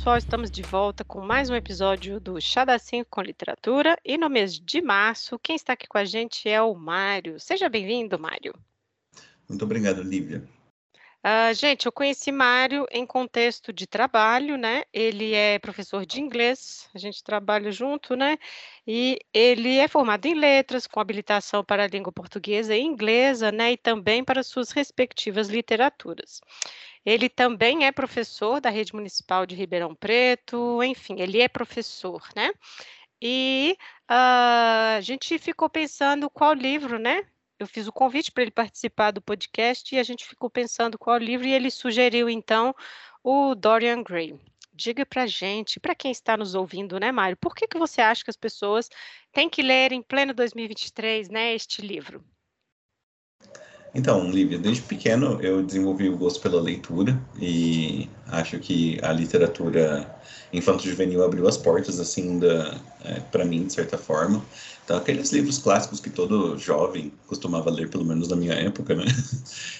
Pessoal, estamos de volta com mais um episódio do Chá da 5 com Literatura e no mês de março, quem está aqui com a gente é o Mário. Seja bem-vindo, Mário. Muito obrigado, Lívia. Uh, gente, eu conheci Mário em contexto de trabalho, né? Ele é professor de inglês, a gente trabalha junto, né? E ele é formado em letras, com habilitação para a língua portuguesa e inglesa, né? E também para suas respectivas literaturas. Ele também é professor da Rede Municipal de Ribeirão Preto, enfim, ele é professor, né? E uh, a gente ficou pensando qual livro, né? eu fiz o convite para ele participar do podcast e a gente ficou pensando qual livro e ele sugeriu então o Dorian Gray. Diga para gente, para quem está nos ouvindo, né, Mário, por que, que você acha que as pessoas têm que ler em pleno 2023, né, este livro? Então, Lívia, desde pequeno eu desenvolvi o gosto pela leitura e acho que a literatura infanto-juvenil abriu as portas, assim, é, para mim, de certa forma. Então, aqueles livros clássicos que todo jovem costumava ler, pelo menos na minha época, né?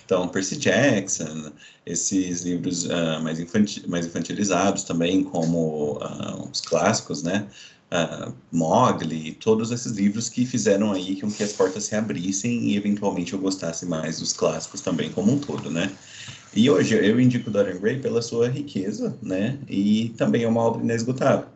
Então, Percy Jackson, esses livros uh, mais, mais infantilizados também, como uh, os clássicos, né? Uh, Mogli, todos esses livros que fizeram aí com que as portas se abrissem e eventualmente eu gostasse mais dos clássicos também como um todo, né? E hoje eu indico Dorian Gray pela sua riqueza, né? E também é uma obra inesgotável.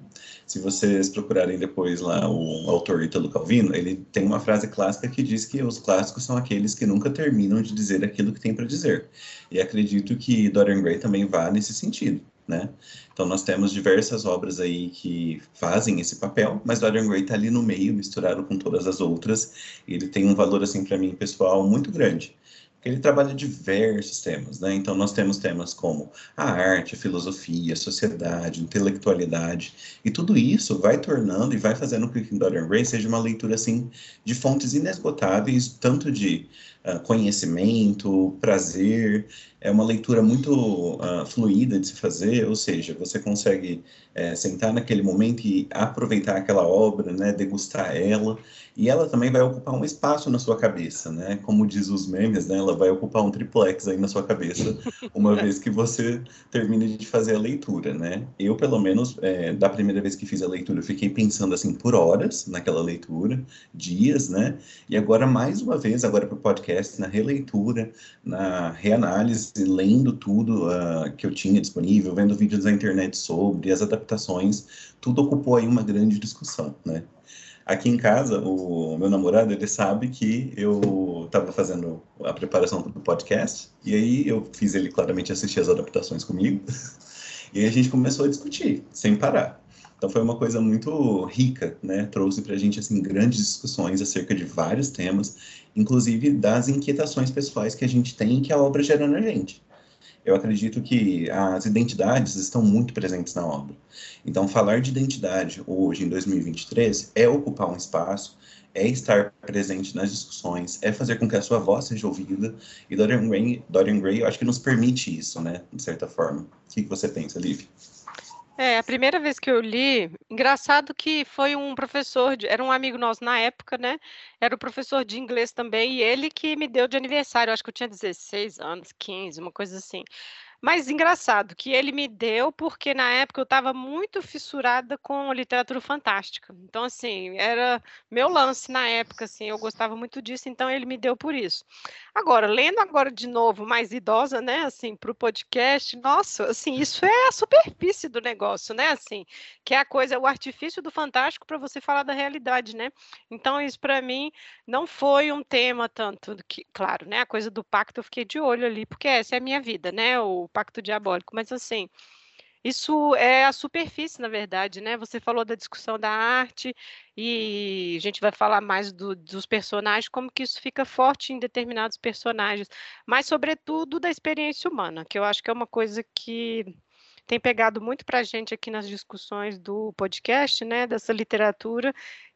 Se vocês procurarem depois lá o autor Italo Calvino, ele tem uma frase clássica que diz que os clássicos são aqueles que nunca terminam de dizer aquilo que tem para dizer. E acredito que Dorian Gray também vá nesse sentido. Né? Então nós temos diversas obras aí que fazem esse papel, mas Dorian Gray está ali no meio, misturado com todas as outras. Ele tem um valor assim para mim pessoal muito grande ele trabalha diversos temas, né? Então nós temos temas como a arte, a filosofia, a sociedade, a intelectualidade, e tudo isso vai tornando e vai fazendo com que Dorian Gray seja uma leitura assim de fontes inesgotáveis, tanto de uh, conhecimento, prazer, é uma leitura muito uh, fluida de se fazer, ou seja, você consegue é, sentar naquele momento e aproveitar aquela obra, né, degustar ela, e ela também vai ocupar um espaço na sua cabeça, né? Como diz os memes, né? Ela vai ocupar um triplex aí na sua cabeça, uma vez que você termine de fazer a leitura, né? Eu, pelo menos, é, da primeira vez que fiz a leitura, fiquei pensando assim por horas naquela leitura, dias, né? E agora, mais uma vez, agora para o podcast, na releitura, na reanálise, lendo tudo uh, que eu tinha disponível, vendo vídeos na internet sobre as adaptações, tudo ocupou aí uma grande discussão, né? Aqui em casa, o meu namorado, ele sabe que eu estava fazendo a preparação do podcast, e aí eu fiz ele claramente assistir as adaptações comigo, e a gente começou a discutir, sem parar. Então foi uma coisa muito rica, né? Trouxe para a gente assim grandes discussões acerca de vários temas, inclusive das inquietações pessoais que a gente tem e que a obra gera na gente eu acredito que as identidades estão muito presentes na obra. Então, falar de identidade hoje, em 2023, é ocupar um espaço, é estar presente nas discussões, é fazer com que a sua voz seja ouvida. E Dorian Gray, Dorian Gray eu acho que nos permite isso, né, de certa forma. O que você pensa, Liv? É, a primeira vez que eu li, engraçado que foi um professor, de, era um amigo nosso na época, né? Era o professor de inglês também, e ele que me deu de aniversário, acho que eu tinha 16 anos, 15, uma coisa assim. Mas engraçado que ele me deu porque na época eu estava muito fissurada com literatura fantástica. Então, assim, era meu lance na época, assim, eu gostava muito disso, então ele me deu por isso. Agora, lendo agora de novo, mais idosa, né, assim, para o podcast, nossa, assim, isso é a superfície do negócio, né, assim, que é a coisa, o artifício do fantástico para você falar da realidade, né? Então, isso para mim não foi um tema tanto que, claro, né, a coisa do pacto eu fiquei de olho ali, porque essa é a minha vida, né, o pacto diabólico, mas assim, isso é a superfície, na verdade, né? Você falou da discussão da arte e a gente vai falar mais do, dos personagens, como que isso fica forte em determinados personagens, mas sobretudo da experiência humana, que eu acho que é uma coisa que tem pegado muito para a gente aqui nas discussões do podcast, né? Dessa literatura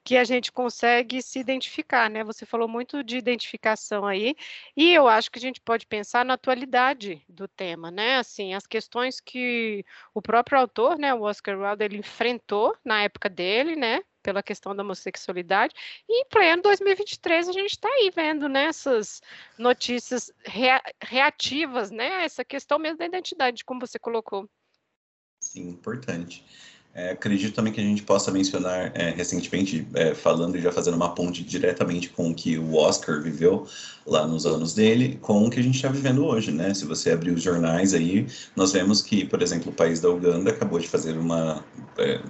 que a gente consegue se identificar, né? Você falou muito de identificação aí, e eu acho que a gente pode pensar na atualidade do tema, né? Assim, as questões que o próprio autor, né, o Oscar Wilde, ele enfrentou na época dele, né? Pela questão da homossexualidade, e em pleno 2023 a gente está aí vendo né, essas notícias rea reativas, né? Essa questão mesmo da identidade, como você colocou. Sim, importante. É, acredito também que a gente possa mencionar é, recentemente, é, falando e já fazendo uma ponte diretamente com o que o Oscar viveu lá nos anos dele, com o que a gente está vivendo hoje, né? Se você abrir os jornais aí, nós vemos que, por exemplo, o país da Uganda acabou de fazer uma. É,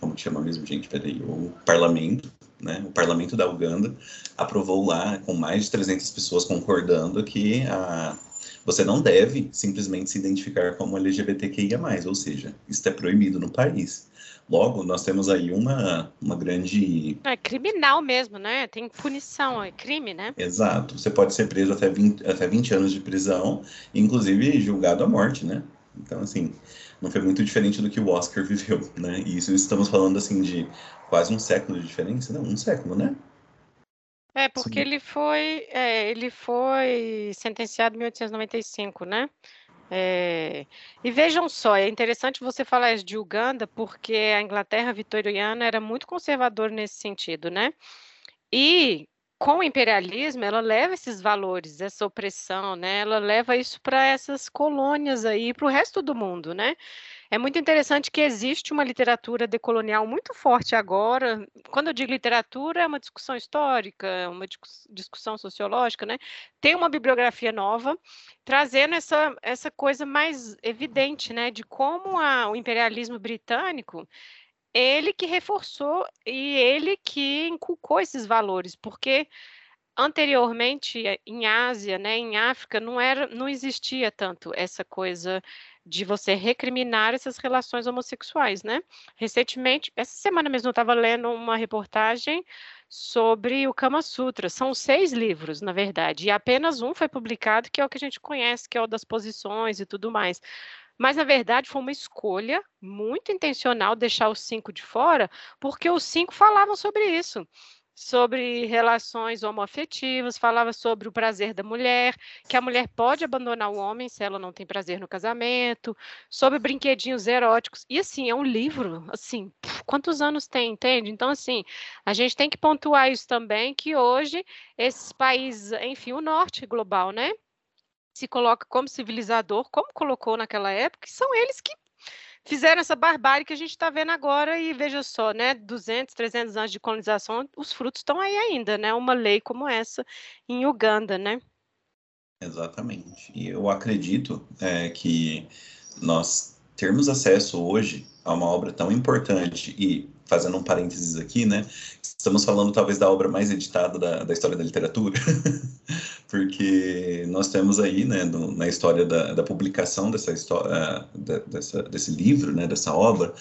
como que chama mesmo, gente? Peraí, o parlamento, né? O parlamento da Uganda aprovou lá, com mais de 300 pessoas concordando, que a você não deve simplesmente se identificar como LGBTQIA+, ou seja, isso é proibido no país. Logo, nós temos aí uma, uma grande... É criminal mesmo, né? Tem punição, é crime, né? Exato. Você pode ser preso até 20, até 20 anos de prisão, inclusive julgado à morte, né? Então, assim, não foi muito diferente do que o Oscar viveu, né? E isso estamos falando, assim, de quase um século de diferença, não? Um século, né? É, porque ele foi, é, ele foi sentenciado em 1895, né? É, e vejam só, é interessante você falar isso de Uganda, porque a Inglaterra vitoriana era muito conservadora nesse sentido, né? E com o imperialismo, ela leva esses valores, essa opressão, né? Ela leva isso para essas colônias aí, para o resto do mundo, né? É muito interessante que existe uma literatura decolonial muito forte agora. Quando eu digo literatura, é uma discussão histórica, uma discussão sociológica, né? Tem uma bibliografia nova trazendo essa, essa coisa mais evidente, né, de como a, o imperialismo britânico ele que reforçou e ele que inculcou esses valores, porque anteriormente em Ásia, né, em África, não era, não existia tanto essa coisa de você recriminar essas relações homossexuais, né? Recentemente, essa semana mesmo eu estava lendo uma reportagem sobre o Kama Sutra. São seis livros, na verdade, e apenas um foi publicado, que é o que a gente conhece, que é o das posições e tudo mais. Mas, na verdade, foi uma escolha muito intencional deixar os cinco de fora, porque os cinco falavam sobre isso sobre relações homoafetivas, falava sobre o prazer da mulher, que a mulher pode abandonar o homem se ela não tem prazer no casamento, sobre brinquedinhos eróticos. E assim, é um livro, assim, quantos anos tem, entende? Então, assim, a gente tem que pontuar isso também, que hoje esses países, enfim, o norte global, né? Se coloca como civilizador, como colocou naquela época, são eles que fizeram essa barbárie que a gente está vendo agora e veja só, né, 200, 300 anos de colonização, os frutos estão aí ainda, né, uma lei como essa em Uganda, né? Exatamente. E eu acredito é, que nós termos acesso hoje a uma obra tão importante e fazendo um parênteses aqui, né? Estamos falando talvez da obra mais editada da, da história da literatura, porque nós temos aí, né, no, na história da, da publicação dessa história, dessa, desse livro, né, dessa obra,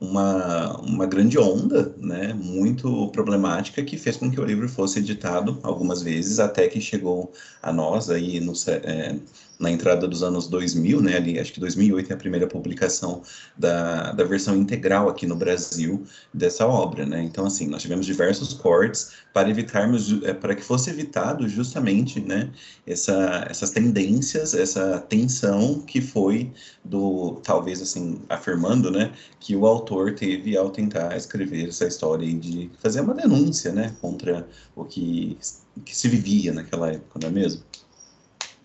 uma, uma grande onda, né, muito problemática, que fez com que o livro fosse editado algumas vezes, até que chegou a nós aí no, é, na entrada dos anos 2000, né, ali, acho que 2008 é a primeira publicação da, da versão integral aqui no Brasil dessa obra, né, então assim, nós tivemos diversos cortes para evitarmos, é, para que fosse evitado justamente, né, essa, essas tendências, essa tensão que foi do, talvez assim, afirmando, né, que o autor teve ao tentar escrever essa história de fazer uma denúncia, né, contra o que, que se vivia naquela época, não é mesmo?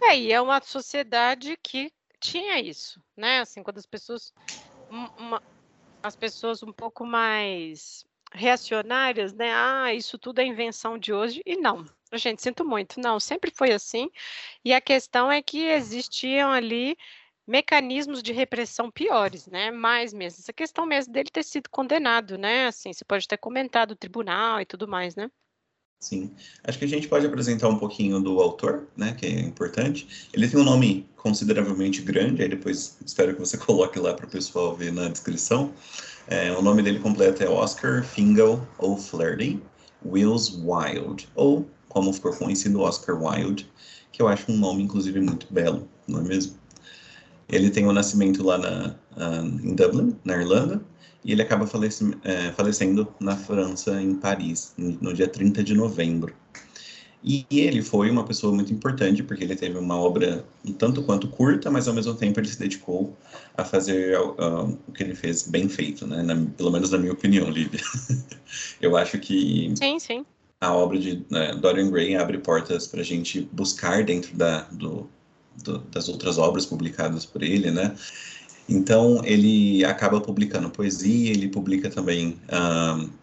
É, e é uma sociedade que tinha isso, né? Assim, quando as pessoas, uma, as pessoas um pouco mais reacionárias, né? Ah, isso tudo é invenção de hoje. E não, gente, sinto muito. Não, sempre foi assim. E a questão é que existiam ali mecanismos de repressão piores, né? Mais mesmo. Essa questão mesmo dele ter sido condenado, né? Assim, você pode ter comentado o tribunal e tudo mais, né? Sim. Acho que a gente pode apresentar um pouquinho do autor, né, que é importante. Ele tem um nome consideravelmente grande, aí depois espero que você coloque lá para o pessoal ver na descrição. É, o nome dele completo é Oscar Fingal O'Flaherty Wills Wild, ou como ficou conhecido Oscar Wilde, que eu acho um nome, inclusive, muito belo, não é mesmo? Ele tem o um nascimento lá na, uh, em Dublin, na Irlanda, e ele acaba é, falecendo na França, em Paris, no dia 30 de novembro. E ele foi uma pessoa muito importante, porque ele teve uma obra um tanto quanto curta, mas ao mesmo tempo ele se dedicou a fazer uh, o que ele fez bem feito, né? Na, pelo menos na minha opinião, Lívia. Eu acho que sim, sim. a obra de né, Dorian Gray abre portas para a gente buscar dentro da, do, do, das outras obras publicadas por ele, né? Então, ele acaba publicando poesia, ele publica também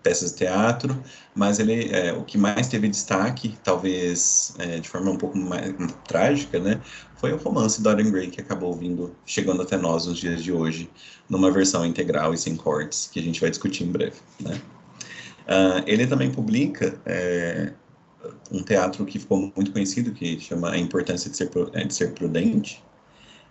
peças de teatro, mas ele, é, o que mais teve destaque, talvez é, de forma um pouco mais um, trágica, né, foi o romance Dorian Gray, que acabou vindo, chegando até nós nos dias de hoje, numa versão integral e sem cortes, que a gente vai discutir em breve. Né. Uh, ele também publica é, um teatro que ficou muito conhecido, que chama A Importância de Ser, de Ser Prudente,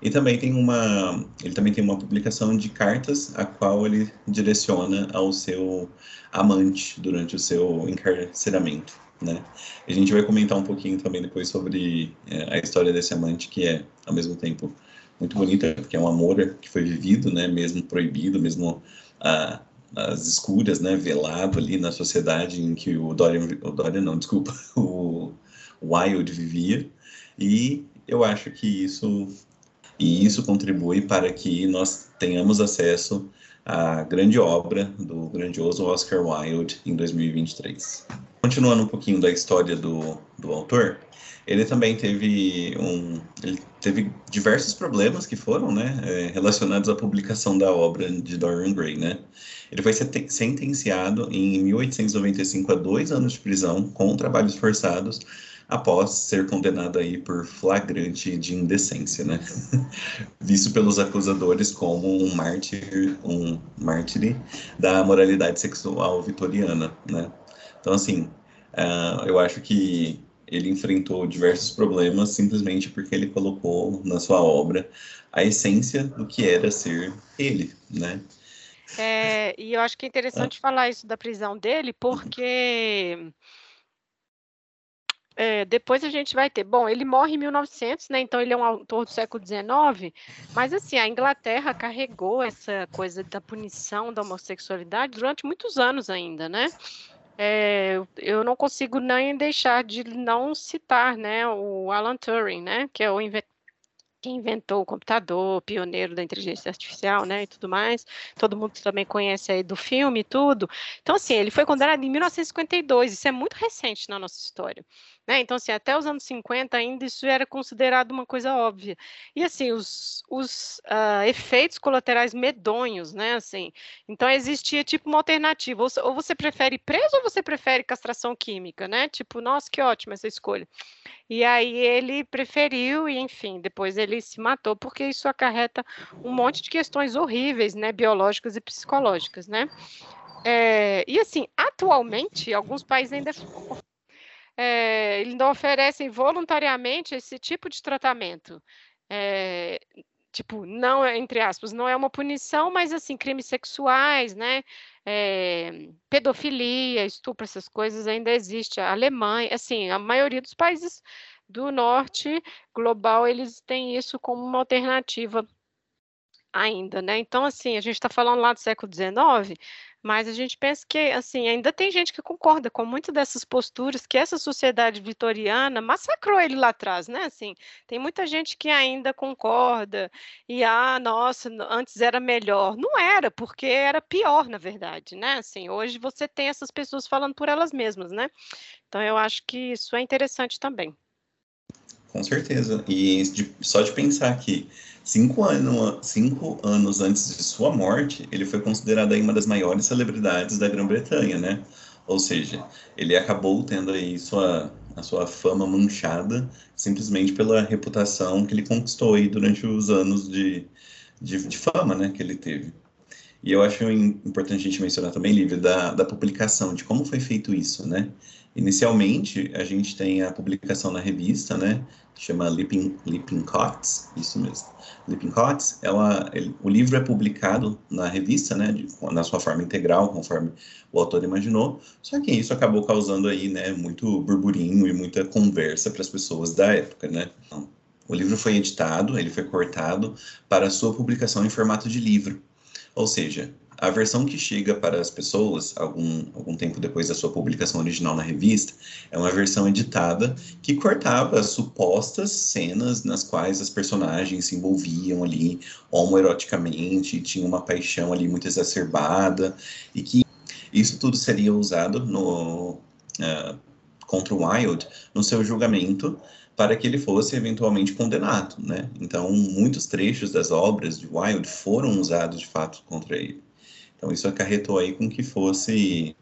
e também tem uma, ele também tem uma publicação de cartas a qual ele direciona ao seu amante durante o seu encarceramento, né? A gente vai comentar um pouquinho também depois sobre é, a história desse amante que é ao mesmo tempo muito bonita, porque é um amor que foi vivido, né? Mesmo proibido, mesmo a, as escuras, né? Velado ali na sociedade em que o Dorian, o Dorian não, desculpa, o Wilde vivia. E eu acho que isso e isso contribui para que nós tenhamos acesso à grande obra do grandioso Oscar Wilde em 2023. Continuando um pouquinho da história do, do autor, ele também teve um ele teve diversos problemas que foram né, é, relacionados à publicação da obra de Dorian Gray. Né? Ele foi sentenciado em 1895 a dois anos de prisão com trabalhos forçados após ser condenado aí por flagrante de indecência, né? Visto pelos acusadores como um mártir, um mártir da moralidade sexual vitoriana, né? Então, assim, uh, eu acho que ele enfrentou diversos problemas simplesmente porque ele colocou na sua obra a essência do que era ser ele, né? É, e eu acho que é interessante ah. falar isso da prisão dele, porque é, depois a gente vai ter. Bom, ele morre em 1900, né? Então ele é um autor do século XIX. Mas assim, a Inglaterra carregou essa coisa da punição da homossexualidade durante muitos anos ainda, né? É, eu não consigo nem deixar de não citar, né, o Alan Turing, né, que é o que inventou o computador, pioneiro da inteligência artificial, né, e tudo mais. Todo mundo também conhece aí do filme e tudo. Então, assim, ele foi condenado em 1952, isso é muito recente na nossa história. Né? Então, assim, até os anos 50 ainda isso era considerado uma coisa óbvia. E, assim, os, os uh, efeitos colaterais medonhos, né, assim, então existia, tipo, uma alternativa, ou, ou você prefere preso ou você prefere castração química, né, tipo, nossa, que ótima essa escolha. E aí ele preferiu, e enfim, depois ele se matou, porque isso acarreta um monte de questões horríveis, né, biológicas e psicológicas, né. É, e assim, atualmente, alguns países ainda é, oferecem voluntariamente esse tipo de tratamento. É, tipo, não é, entre aspas, não é uma punição, mas assim, crimes sexuais, né? É, pedofilia, estupro, essas coisas ainda existe. A Alemanha, assim, a maioria dos países do norte global, eles têm isso como uma alternativa ainda, né? Então, assim, a gente está falando lá do século XIX, mas a gente pensa que, assim, ainda tem gente que concorda com muitas dessas posturas que essa sociedade vitoriana massacrou ele lá atrás, né? Assim, tem muita gente que ainda concorda e, ah, nossa, antes era melhor. Não era, porque era pior, na verdade, né? Assim, hoje você tem essas pessoas falando por elas mesmas, né? Então, eu acho que isso é interessante também. Com certeza. E de, só de pensar que cinco, ano, cinco anos antes de sua morte, ele foi considerado aí uma das maiores celebridades da Grã-Bretanha, né? Ou seja, ele acabou tendo aí sua, a sua fama manchada simplesmente pela reputação que ele conquistou aí durante os anos de, de, de fama, né, que ele teve. E eu acho importante a gente mencionar também, Lívia, da, da publicação, de como foi feito isso, né? Inicialmente, a gente tem a publicação na revista, né? Chama Leaping Cots, isso mesmo. Leaping Cots, ela, ele, o livro é publicado na revista, né? De, na sua forma integral, conforme o autor imaginou. Só que isso acabou causando aí, né? Muito burburinho e muita conversa para as pessoas da época, né? Então, o livro foi editado, ele foi cortado para sua publicação em formato de livro. Ou seja, a versão que chega para as pessoas, algum, algum tempo depois da sua publicação original na revista, é uma versão editada que cortava as supostas cenas nas quais as personagens se envolviam ali homoeroticamente, tinha uma paixão ali muito exacerbada, e que isso tudo seria usado no, uh, contra o Wilde no seu julgamento para que ele fosse eventualmente condenado, né? Então, muitos trechos das obras de Wilde foram usados de fato contra ele. Então, isso acarretou aí com que fosse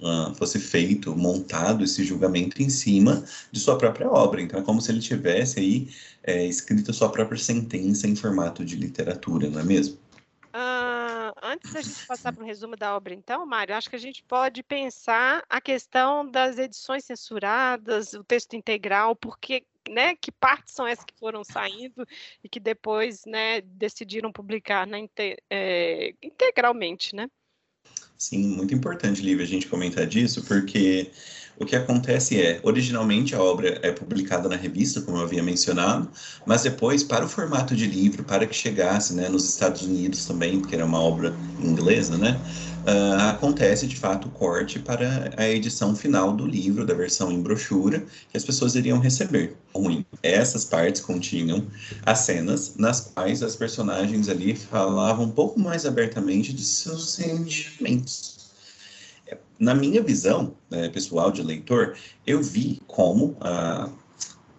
uh, fosse feito, montado esse julgamento em cima de sua própria obra. Então, é como se ele tivesse aí é, escrito a sua própria sentença em formato de literatura, não é mesmo? Antes da gente passar para o resumo da obra, então, Mário, acho que a gente pode pensar a questão das edições censuradas, o texto integral, porque né, que partes são essas que foram saindo e que depois né, decidiram publicar né, é, integralmente, né? Sim, muito importante, Lívia, a gente comentar disso, porque o que acontece é, originalmente a obra é publicada na revista, como eu havia mencionado, mas depois, para o formato de livro, para que chegasse né, nos Estados Unidos também, porque era uma obra inglesa, né, uh, acontece de fato o corte para a edição final do livro, da versão em brochura, que as pessoas iriam receber. Ruim. Essas partes continham as cenas nas quais as personagens ali falavam um pouco mais abertamente de seus sentimentos na minha visão né, pessoal de leitor, eu vi como ah,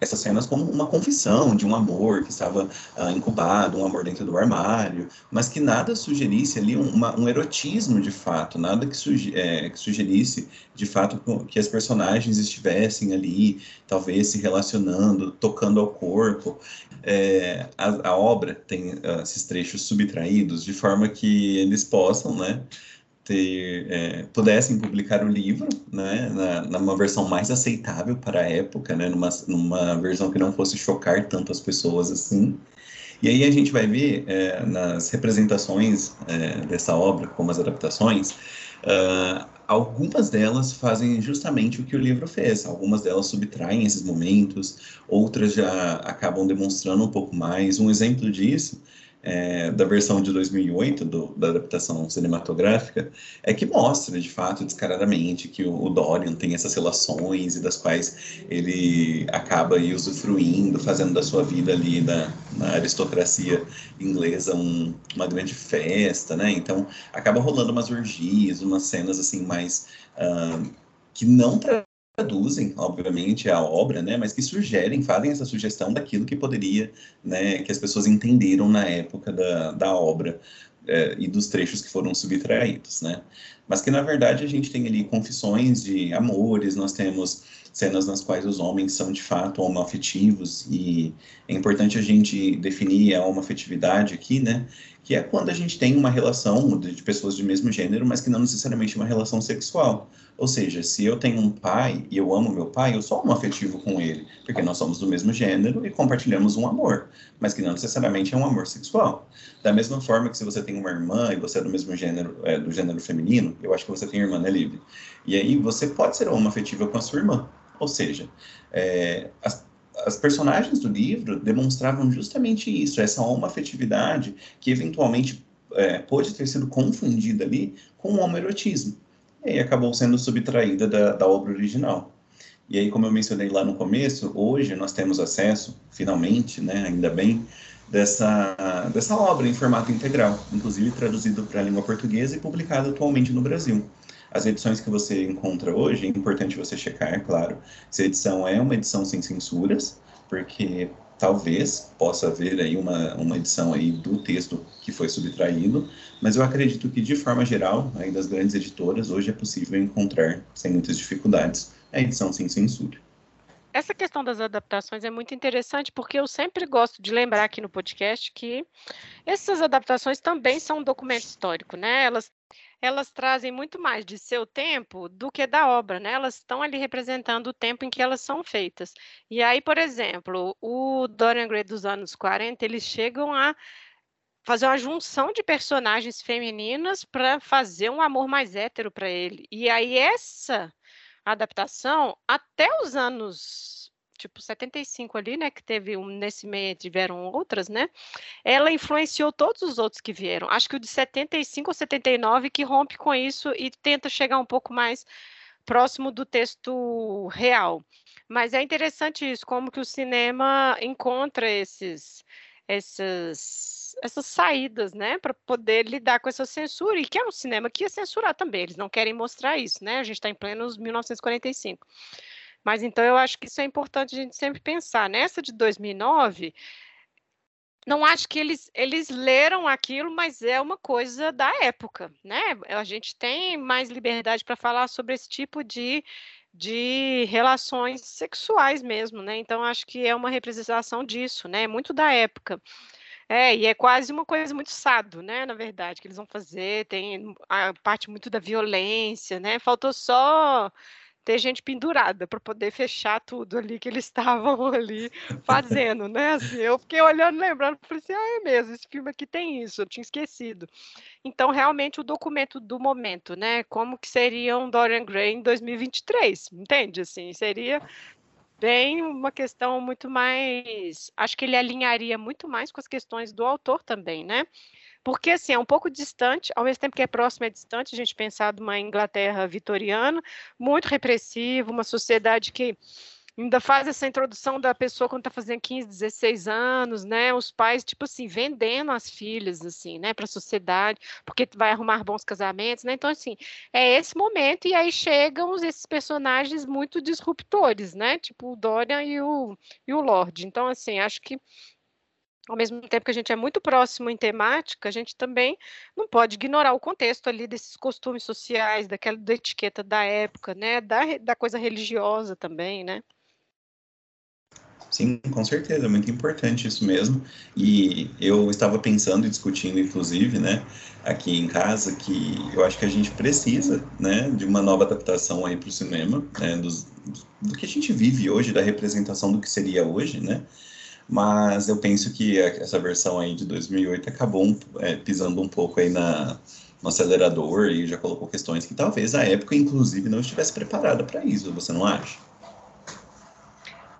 essas cenas como uma confissão de um amor que estava ah, incubado, um amor dentro do armário, mas que nada sugerisse ali uma, um erotismo de fato, nada que, suge é, que, sugerisse de fato que as personagens estivessem ali, talvez se relacionando, tocando ao corpo. É, a, a, obra tem uh, esses trechos subtraídos de forma que eles possam, né? Ter, é, pudessem publicar o livro, né, na, numa versão mais aceitável para a época, né, numa, numa versão que não fosse chocar tanto as pessoas assim. E aí a gente vai ver é, nas representações é, dessa obra, como as adaptações, uh, algumas delas fazem justamente o que o livro fez. Algumas delas subtraem esses momentos, outras já acabam demonstrando um pouco mais. Um exemplo disso é, da versão de 2008, do, da adaptação cinematográfica, é que mostra, de fato, descaradamente, que o, o, Dorian tem essas relações e das quais ele acaba aí usufruindo, fazendo da sua vida ali na, na aristocracia inglesa um, uma grande festa, né? Então, acaba rolando umas orgias, umas cenas, assim, mais... Uh, que não traduzem, obviamente, a obra, né, mas que sugerem, fazem essa sugestão daquilo que poderia, né, que as pessoas entenderam na época da, da obra é, e dos trechos que foram subtraídos, né, mas que na verdade a gente tem ali confissões de amores, nós temos cenas nas quais os homens são de fato homoafetivos e é importante a gente definir a homoafetividade aqui, né, que é quando a gente tem uma relação de pessoas de mesmo gênero, mas que não necessariamente uma relação sexual. Ou seja, se eu tenho um pai e eu amo meu pai, eu sou um afetivo com ele, porque nós somos do mesmo gênero e compartilhamos um amor, mas que não necessariamente é um amor sexual. Da mesma forma que se você tem uma irmã e você é do mesmo gênero, é, do gênero feminino, eu acho que você tem irmã, né, Livre? E aí você pode ser uma afetiva com a sua irmã. Ou seja, é, as, as personagens do livro demonstravam justamente isso, essa homoafetividade que eventualmente é, pode ter sido confundida ali com o homoerotismo. E aí acabou sendo subtraída da, da obra original. E aí, como eu mencionei lá no começo, hoje nós temos acesso, finalmente, né, ainda bem, dessa, dessa obra em formato integral, inclusive traduzido para a língua portuguesa e publicado atualmente no Brasil. As edições que você encontra hoje, é importante você checar, claro, se a edição é uma edição sem censuras, porque talvez possa haver aí uma, uma edição aí do texto que foi subtraído, mas eu acredito que de forma geral, aí das grandes editoras, hoje é possível encontrar sem muitas dificuldades a edição sem censura. Essa questão das adaptações é muito interessante porque eu sempre gosto de lembrar aqui no podcast que essas adaptações também são um documento histórico, né? Elas elas trazem muito mais de seu tempo do que da obra, né? Elas estão ali representando o tempo em que elas são feitas. E aí, por exemplo, o Dorian Gray dos anos 40, eles chegam a fazer uma junção de personagens femininas para fazer um amor mais hétero para ele. E aí essa adaptação até os anos tipo 75 ali, né, que teve um nesse meio tiveram outras, né? Ela influenciou todos os outros que vieram. Acho que o de 75 ou 79 que rompe com isso e tenta chegar um pouco mais próximo do texto real. Mas é interessante isso, como que o cinema encontra esses essas essas saídas, né, para poder lidar com essa censura, e que é um cinema que ia censurar também, eles não querem mostrar isso, né, a gente está em plenos 1945. Mas então eu acho que isso é importante a gente sempre pensar. Nessa de 2009, não acho que eles, eles leram aquilo, mas é uma coisa da época, né? A gente tem mais liberdade para falar sobre esse tipo de, de relações sexuais mesmo, né? Então acho que é uma representação disso, né? Muito da época. É, e é quase uma coisa muito sado, né? Na verdade, que eles vão fazer, tem a parte muito da violência, né? Faltou só ter gente pendurada para poder fechar tudo ali que eles estavam ali fazendo, né? Assim, eu fiquei olhando, lembrando, falei assim, ah, é mesmo, esse filme aqui tem isso, eu tinha esquecido. Então, realmente, o documento do momento, né? Como que seria um Dorian Gray em 2023, entende? Assim, seria bem uma questão muito mais. Acho que ele alinharia muito mais com as questões do autor também, né? Porque, assim, é um pouco distante, ao mesmo tempo que é próximo, é distante, a gente pensar de uma Inglaterra vitoriana, muito repressiva, uma sociedade que ainda faz essa introdução da pessoa quando está fazendo 15, 16 anos, né? Os pais, tipo assim, vendendo as filhas, assim, né, para a sociedade, porque vai arrumar bons casamentos, né? Então, assim, é esse momento, e aí chegam esses personagens muito disruptores, né? Tipo o Dorian e o, e o Lorde. Então, assim, acho que ao mesmo tempo que a gente é muito próximo em temática, a gente também não pode ignorar o contexto ali desses costumes sociais, daquela da etiqueta da época, né, da, da coisa religiosa também, né? Sim, com certeza, é muito importante isso mesmo. E eu estava pensando e discutindo, inclusive, né, aqui em casa, que eu acho que a gente precisa, né, de uma nova adaptação aí para o cinema, né, dos, do que a gente vive hoje, da representação do que seria hoje, né, mas eu penso que essa versão aí de 2008 acabou é, pisando um pouco aí na, no acelerador e já colocou questões que talvez a época, inclusive, não estivesse preparada para isso, você não acha?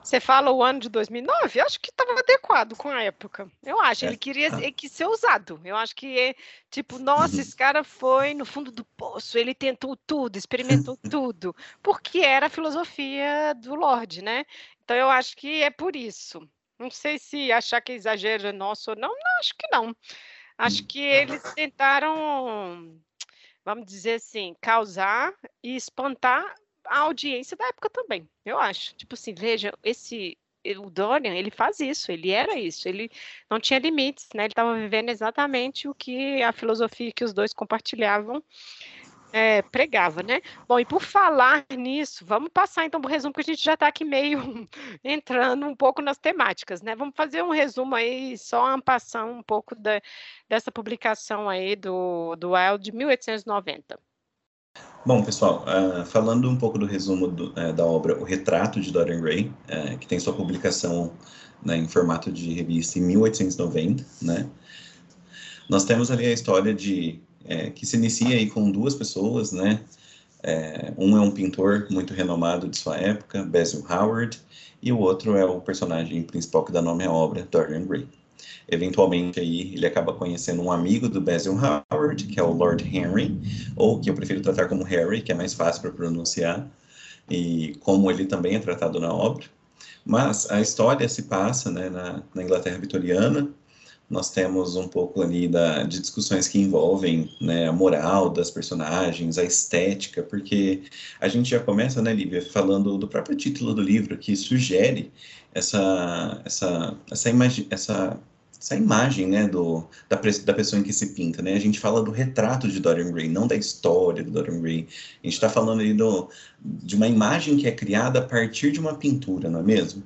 Você fala o ano de 2009? Eu acho que estava adequado com a época. Eu acho. É. Ele queria ele quis ser usado. Eu acho que é tipo, nossa, uhum. esse cara foi no fundo do poço. Ele tentou tudo, experimentou tudo, porque era a filosofia do Lorde, né? Então eu acho que é por isso. Não sei se achar que exagero é nosso ou não, não, acho que não. Acho hum. que eles tentaram, vamos dizer assim, causar e espantar a audiência da época também, eu acho. Tipo assim, veja, esse o Dorian, ele faz isso, ele era isso, ele não tinha limites, né? Ele estava vivendo exatamente o que a filosofia que os dois compartilhavam é, pregava, né? Bom, e por falar nisso, vamos passar então para o resumo, porque a gente já está aqui meio entrando um pouco nas temáticas, né? Vamos fazer um resumo aí, só ampassando um pouco da, dessa publicação aí do, do Wild de 1890. Bom, pessoal, uh, falando um pouco do resumo do, uh, da obra O Retrato de Dorian Gray, uh, que tem sua publicação né, em formato de revista em 1890, né? Nós temos ali a história de é, que se inicia aí com duas pessoas, né? É, um é um pintor muito renomado de sua época, Basil Howard, e o outro é o personagem principal que dá nome à obra, Dorian Gray. Eventualmente aí ele acaba conhecendo um amigo do Basil Howard, que é o Lord Henry, ou que eu prefiro tratar como Harry, que é mais fácil para pronunciar, e como ele também é tratado na obra. Mas a história se passa né, na, na Inglaterra vitoriana, nós temos um pouco ali da, de discussões que envolvem né, a moral das personagens, a estética, porque a gente já começa, né, Lívia, falando do próprio título do livro, que sugere essa, essa, essa, imagi essa, essa imagem né, do, da, da pessoa em que se pinta. Né? A gente fala do retrato de Dorian Gray, não da história do Dorian Gray. A gente está falando ali do, de uma imagem que é criada a partir de uma pintura, não é mesmo?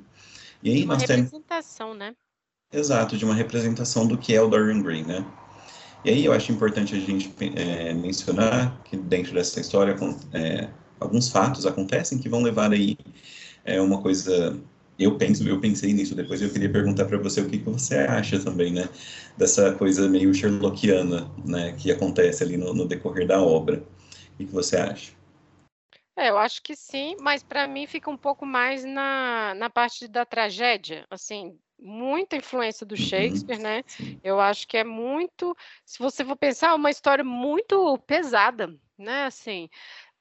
E aí uma nós representação, temos... né? Exato, de uma representação do que é o Dorian Gray, né? E aí eu acho importante a gente é, mencionar que dentro dessa história é, alguns fatos acontecem que vão levar aí é, uma coisa eu penso, eu pensei nisso depois, eu queria perguntar para você o que, que você acha também, né, dessa coisa meio Sherlockiana, né, que acontece ali no, no decorrer da obra. O que, que você acha? É, eu acho que sim, mas para mim fica um pouco mais na, na parte da tragédia, assim, muita influência do uhum. Shakespeare, né? Eu acho que é muito, se você for pensar, é uma história muito pesada, né? Assim,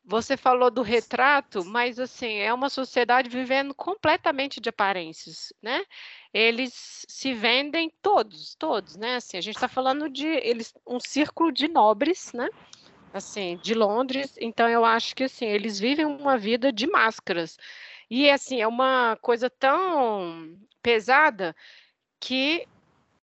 você falou do retrato, mas assim, é uma sociedade vivendo completamente de aparências, né? Eles se vendem todos, todos, né? Assim, a gente está falando de eles um círculo de nobres, né? Assim, de Londres. Então eu acho que assim, eles vivem uma vida de máscaras. E assim, é uma coisa tão pesada que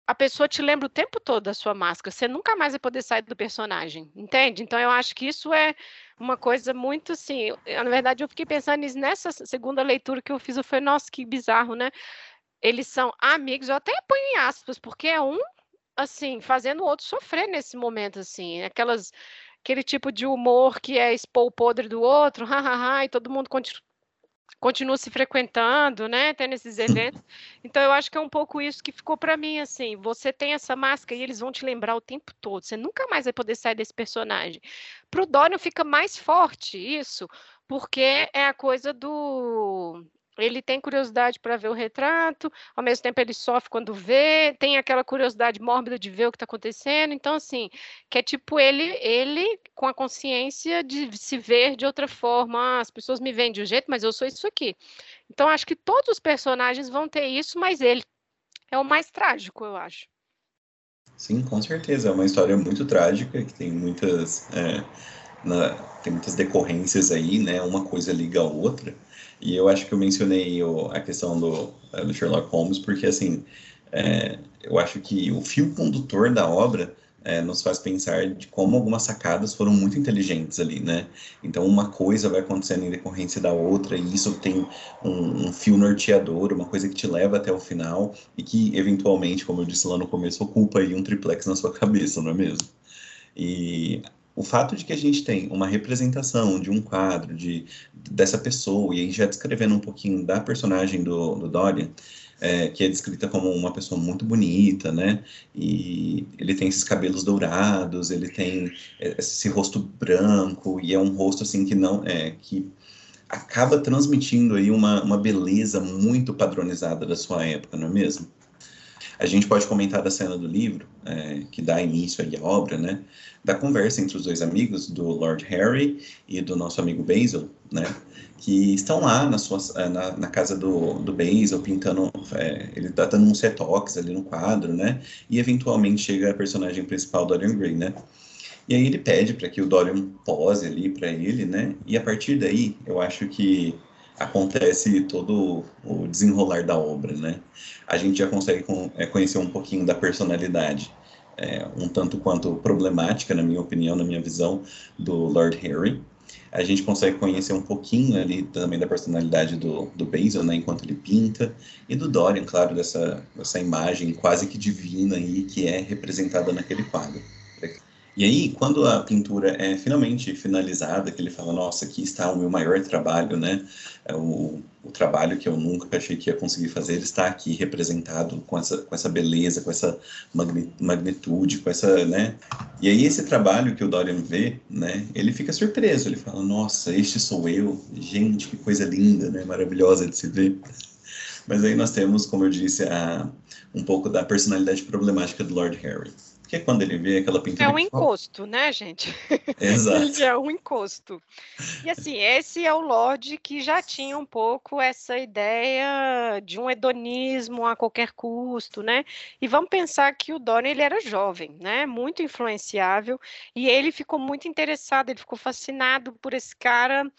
a pessoa te lembra o tempo todo da sua máscara. Você nunca mais vai poder sair do personagem, entende? Então eu acho que isso é uma coisa muito assim. Na verdade, eu fiquei pensando nisso nessa segunda leitura que eu fiz. Eu falei, nossa, que bizarro, né? Eles são amigos, eu até ponho em aspas, porque é um assim, fazendo o outro sofrer nesse momento, assim, aquelas aquele tipo de humor que é expor o podre do outro, hahaha, e todo mundo continua se frequentando, né, tendo esses eventos. Então eu acho que é um pouco isso que ficou para mim assim. Você tem essa máscara e eles vão te lembrar o tempo todo. Você nunca mais vai poder sair desse personagem. Para o Dorian fica mais forte isso, porque é a coisa do ele tem curiosidade para ver o retrato, ao mesmo tempo ele sofre quando vê, tem aquela curiosidade mórbida de ver o que está acontecendo. Então, assim, que é tipo ele, ele com a consciência de se ver de outra forma. Ah, as pessoas me veem de um jeito, mas eu sou isso aqui. Então, acho que todos os personagens vão ter isso, mas ele é o mais trágico, eu acho. Sim, com certeza. É uma história muito trágica, que tem muitas, é, na, tem muitas decorrências aí, né? Uma coisa liga a outra. E eu acho que eu mencionei o, a questão do, é, do, Sherlock Holmes, porque, assim, é, eu acho que o fio condutor da obra é, nos faz pensar de como algumas sacadas foram muito inteligentes ali, né? Então, uma coisa vai acontecendo em decorrência da outra, e isso tem um, um fio norteador, uma coisa que te leva até o final, e que, eventualmente, como eu disse lá no começo, ocupa aí um triplex na sua cabeça, não é mesmo? E o fato de que a gente tem uma representação de um quadro de, dessa pessoa, e aí já descrevendo um pouquinho da personagem do, do Dorian, é, que é descrita como uma pessoa muito bonita, né? E ele tem esses cabelos dourados, ele tem esse rosto branco, e é um rosto assim que não é que acaba transmitindo aí uma, uma beleza muito padronizada da sua época, não é mesmo? A gente pode comentar da cena do livro, é, que dá início à obra, né? Da conversa entre os dois amigos, do Lord Harry e do nosso amigo Basil, né? Que estão lá na, sua, é, na, na casa do, do Basil, pintando. É, ele tá dando uns retoques ali no quadro, né? E eventualmente chega a personagem principal, Dorian Gray, né? E aí ele pede para que o Dorian pose ali para ele, né? E a partir daí, eu acho que acontece todo o desenrolar da obra, né? A gente já consegue é, conhecer um pouquinho da personalidade, é, um tanto quanto problemática, na minha opinião, na minha visão, do Lord Harry. A gente consegue conhecer um pouquinho ali também da personalidade do, do Basil, né, enquanto ele pinta, e do Dorian, claro, dessa, dessa imagem quase que divina aí que é representada naquele quadro. E aí, quando a pintura é finalmente finalizada, que ele fala, nossa, aqui está o meu maior trabalho, né? É o, o, trabalho que eu nunca achei que ia conseguir fazer, está aqui representado com essa, com essa beleza, com essa magnitude, com essa, né? E aí, esse trabalho que o Dorian vê, né? Ele fica surpreso, ele fala, nossa, este sou eu, gente, que coisa linda, né? Maravilhosa de se ver. Mas aí nós temos, como eu disse, a, um pouco da personalidade problemática do Lord Harry porque quando ele vê aquela pintura. É um encosto, né, gente? Exato. ele é um encosto. E assim, esse é o Lorde que já tinha um pouco essa ideia de um hedonismo a qualquer custo, né? E vamos pensar que o Dorian ele era jovem, né? Muito influenciável, e ele ficou muito interessado, ele ficou fascinado por esse cara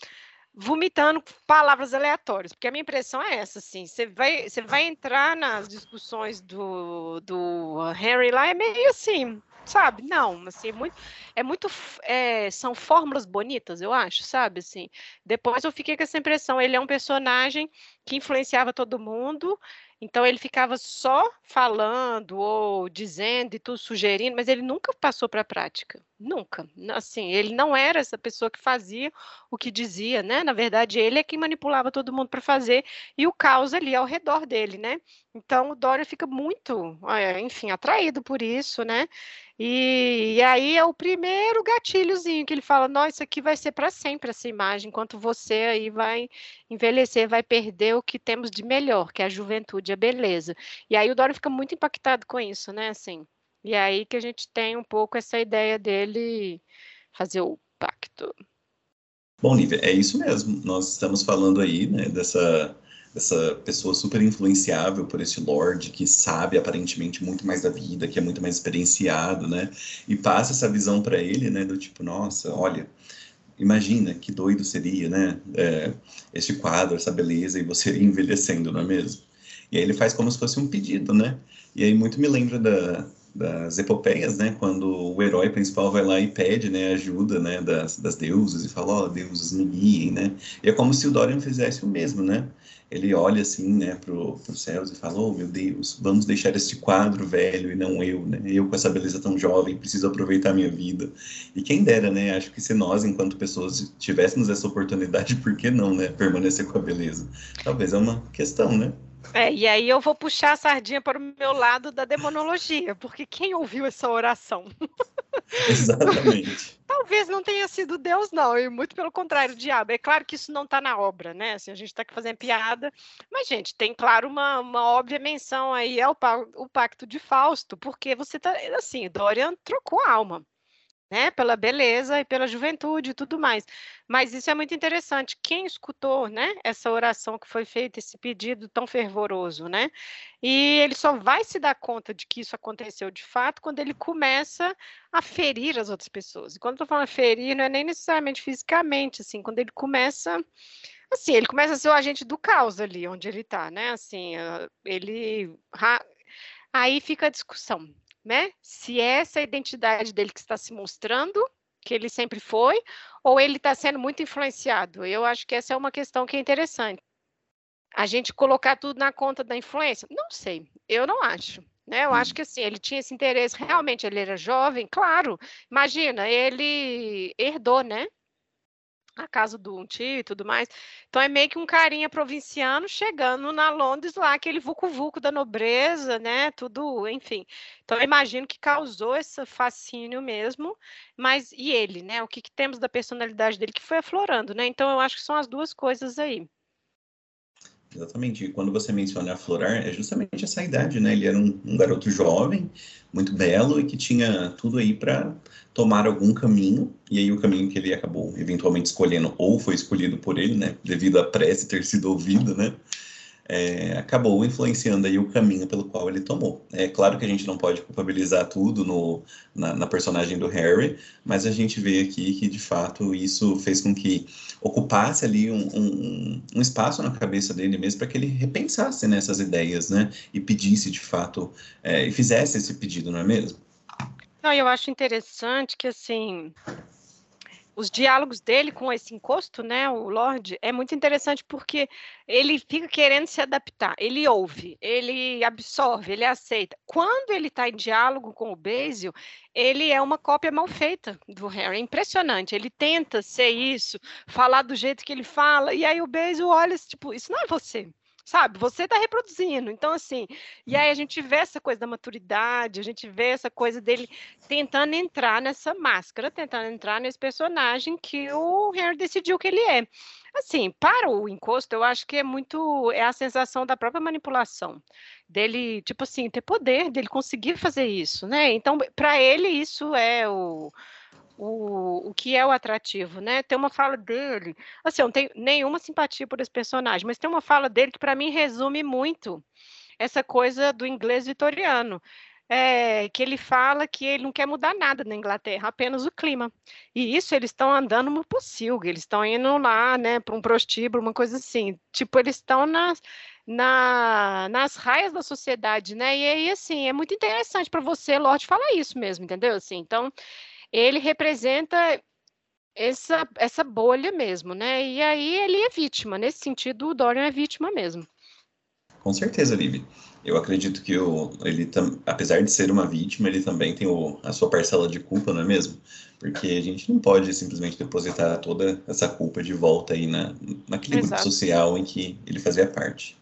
vomitando palavras aleatórias, porque a minha impressão é essa, assim, você vai, você vai entrar nas discussões do, do Henry lá, é meio assim, sabe? Não, assim, é muito, é muito é, são fórmulas bonitas, eu acho, sabe? Assim, depois eu fiquei com essa impressão, ele é um personagem que influenciava todo mundo, então ele ficava só falando ou dizendo e tudo sugerindo, mas ele nunca passou para a prática, nunca. Assim, ele não era essa pessoa que fazia o que dizia, né? Na verdade, ele é quem manipulava todo mundo para fazer e o caos ali ao redor dele, né? Então o Dória fica muito, enfim, atraído por isso, né? E, e, aí é o primeiro gatilhozinho que ele fala: Nossa, isso aqui vai ser para sempre essa imagem, enquanto você aí vai envelhecer, vai perder o que temos de melhor, que é a juventude, a beleza. E aí o Dorian fica muito impactado com isso, né? Assim, e aí que a gente tem um pouco essa ideia dele fazer o pacto. Bom, Lívia, é isso mesmo. Nós estamos falando aí, né, dessa essa pessoa super influenciável por esse Lorde que sabe aparentemente muito mais da vida, que é muito mais experienciado, né? E passa essa visão para ele, né, do tipo, nossa, olha, imagina que doido seria, né? É, este quadro, essa beleza, e você envelhecendo, não é mesmo? E aí ele faz como se fosse um pedido, né? E aí muito me lembra da, das epopeias, né? Quando o herói principal vai lá e pede, né, ajuda, né, das, das deusas e fala, ó, oh, deuses me guiem, né? E é como se o Dorian fizesse o mesmo, né? Ele olha assim, né, pro, os céus e fala, oh, meu Deus, vamos deixar este quadro velho e não eu, né? Eu com essa beleza tão jovem, preciso aproveitar a minha vida. E quem dera, né? Acho que se nós, enquanto pessoas, tivéssemos essa oportunidade, por que não, né, permanecer com a beleza? Talvez é uma questão, né? É, e aí eu vou puxar a sardinha para o meu lado da demonologia, porque quem ouviu essa oração? Exatamente. Talvez não tenha sido Deus, não, e muito pelo contrário, o diabo. É claro que isso não está na obra, né? Assim, a gente está aqui fazendo piada, mas, gente, tem, claro, uma, uma óbvia menção aí ao o pacto de Fausto, porque você está, assim, Dorian trocou a alma né? Pela beleza e pela juventude e tudo mais. Mas isso é muito interessante. Quem escutou, né? Essa oração que foi feita, esse pedido tão fervoroso, né? E ele só vai se dar conta de que isso aconteceu de fato quando ele começa a ferir as outras pessoas. E quando eu tô falando ferir, não é nem necessariamente fisicamente, assim, quando ele começa assim, ele começa a ser o agente do caos ali onde ele está, né? Assim, ah, ele aí fica a discussão né? Se é essa identidade dele que está se mostrando, que ele sempre foi, ou ele está sendo muito influenciado. Eu acho que essa é uma questão que é interessante. A gente colocar tudo na conta da influência? Não sei, eu não acho. Né? Eu acho hum. que assim, ele tinha esse interesse, realmente, ele era jovem, claro. Imagina, ele herdou, né? A casa do tio e tudo mais. Então é meio que um carinha provinciano chegando na Londres lá, aquele vucu-vucu da nobreza, né? Tudo, enfim. Então eu imagino que causou esse fascínio mesmo, mas e ele, né? O que, que temos da personalidade dele que foi aflorando, né? Então eu acho que são as duas coisas aí. Exatamente. E quando você menciona aflorar, é justamente essa idade, né? Ele era um, um garoto jovem, muito belo e que tinha tudo aí para tomar algum caminho. E aí o caminho que ele acabou eventualmente escolhendo ou foi escolhido por ele, né? Devido à prece ter sido ouvida, né? É, acabou influenciando aí o caminho pelo qual ele tomou. É claro que a gente não pode culpabilizar tudo no, na, na, personagem do Harry, mas a gente vê aqui que de fato isso fez com que ocupasse ali um, um, um espaço na cabeça dele mesmo para que ele repensasse nessas ideias, né? E pedisse de fato, é, e fizesse esse pedido, não é mesmo? Não, eu acho interessante que assim os diálogos dele com esse encosto, né, o Lorde, é muito interessante porque ele fica querendo se adaptar. Ele ouve, ele absorve, ele aceita. Quando ele está em diálogo com o Basil, ele é uma cópia mal feita do Harry. É impressionante. Ele tenta ser isso, falar do jeito que ele fala, e aí o Basil olha, tipo, isso não é você sabe? Você está reproduzindo. Então, assim, e aí a gente vê essa coisa da maturidade, a gente vê essa coisa dele tentando entrar nessa máscara, tentando entrar nesse personagem que o Harry decidiu que ele é. Assim, para o encosto, eu acho que é muito é a sensação da própria manipulação dele, tipo assim, ter poder, dele conseguir fazer isso, né? Então, para ele isso é o o, o que é o atrativo, né? Tem uma fala dele, assim, eu não tenho nenhuma simpatia por esse personagem, mas tem uma fala dele que para mim resume muito essa coisa do inglês vitoriano. É, que ele fala que ele não quer mudar nada na Inglaterra, apenas o clima. E isso eles estão andando no pocilga, eles estão indo lá, né, para um prostíbulo, uma coisa assim. Tipo, eles estão nas, na, nas raias da sociedade, né? E aí, assim, é muito interessante para você, Lorde, falar isso mesmo, entendeu? Assim, então, ele representa essa, essa bolha mesmo, né? E aí ele é vítima. Nesse sentido, o Dorian é vítima mesmo. Com certeza, Lili. Eu acredito que o, ele, apesar de ser uma vítima, ele também tem o, a sua parcela de culpa, não é mesmo? Porque a gente não pode simplesmente depositar toda essa culpa de volta aí na, naquele Exato. grupo social em que ele fazia parte.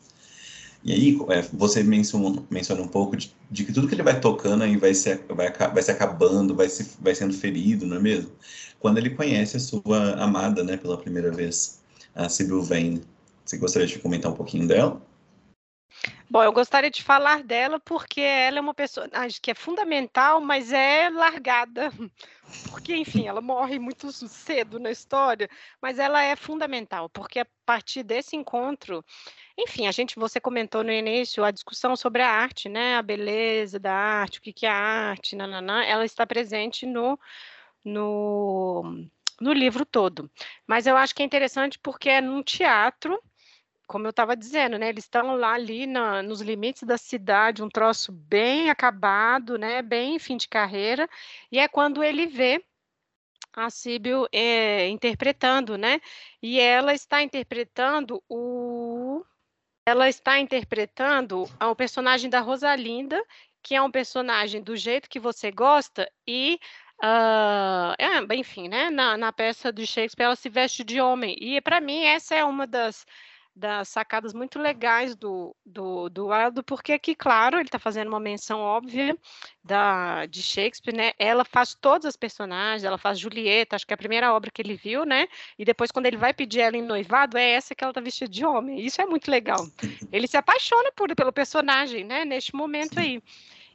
E aí, é, você menciona, menciona um pouco de, de, que tudo que ele vai tocando aí vai se, vai, vai se acabando, vai, se, vai sendo ferido, não é mesmo? Quando ele conhece a sua amada, né, pela primeira vez, a Sibyl Vane. Você gostaria de comentar um pouquinho dela? Bom, eu gostaria de falar dela porque ela é uma personagem que é fundamental, mas é largada. Porque, enfim, ela morre muito cedo na história, mas ela é fundamental, porque a partir desse encontro, enfim, a gente, você comentou no início a discussão sobre a arte, né? A beleza da arte, o que, que é a arte, nananã, ela está presente no, no no livro todo. Mas eu acho que é interessante porque é num teatro, como eu estava dizendo, né? Eles estão lá ali na, nos limites da cidade, um troço bem acabado, né? Bem fim de carreira, e é quando ele vê a Síbio é, interpretando, né? E ela está interpretando o ela está interpretando o personagem da Rosalinda, que é um personagem do jeito que você gosta, e, uh, enfim, né, na, na peça de Shakespeare ela se veste de homem. E, para mim, essa é uma das das sacadas muito legais do, do, do Aldo, porque aqui, claro, ele está fazendo uma menção óbvia da, de Shakespeare, né? Ela faz todas as personagens, ela faz Julieta, acho que é a primeira obra que ele viu, né? E depois, quando ele vai pedir ela em noivado, é essa que ela está vestida de homem. Isso é muito legal. Ele se apaixona por, pelo personagem, né? Neste momento aí.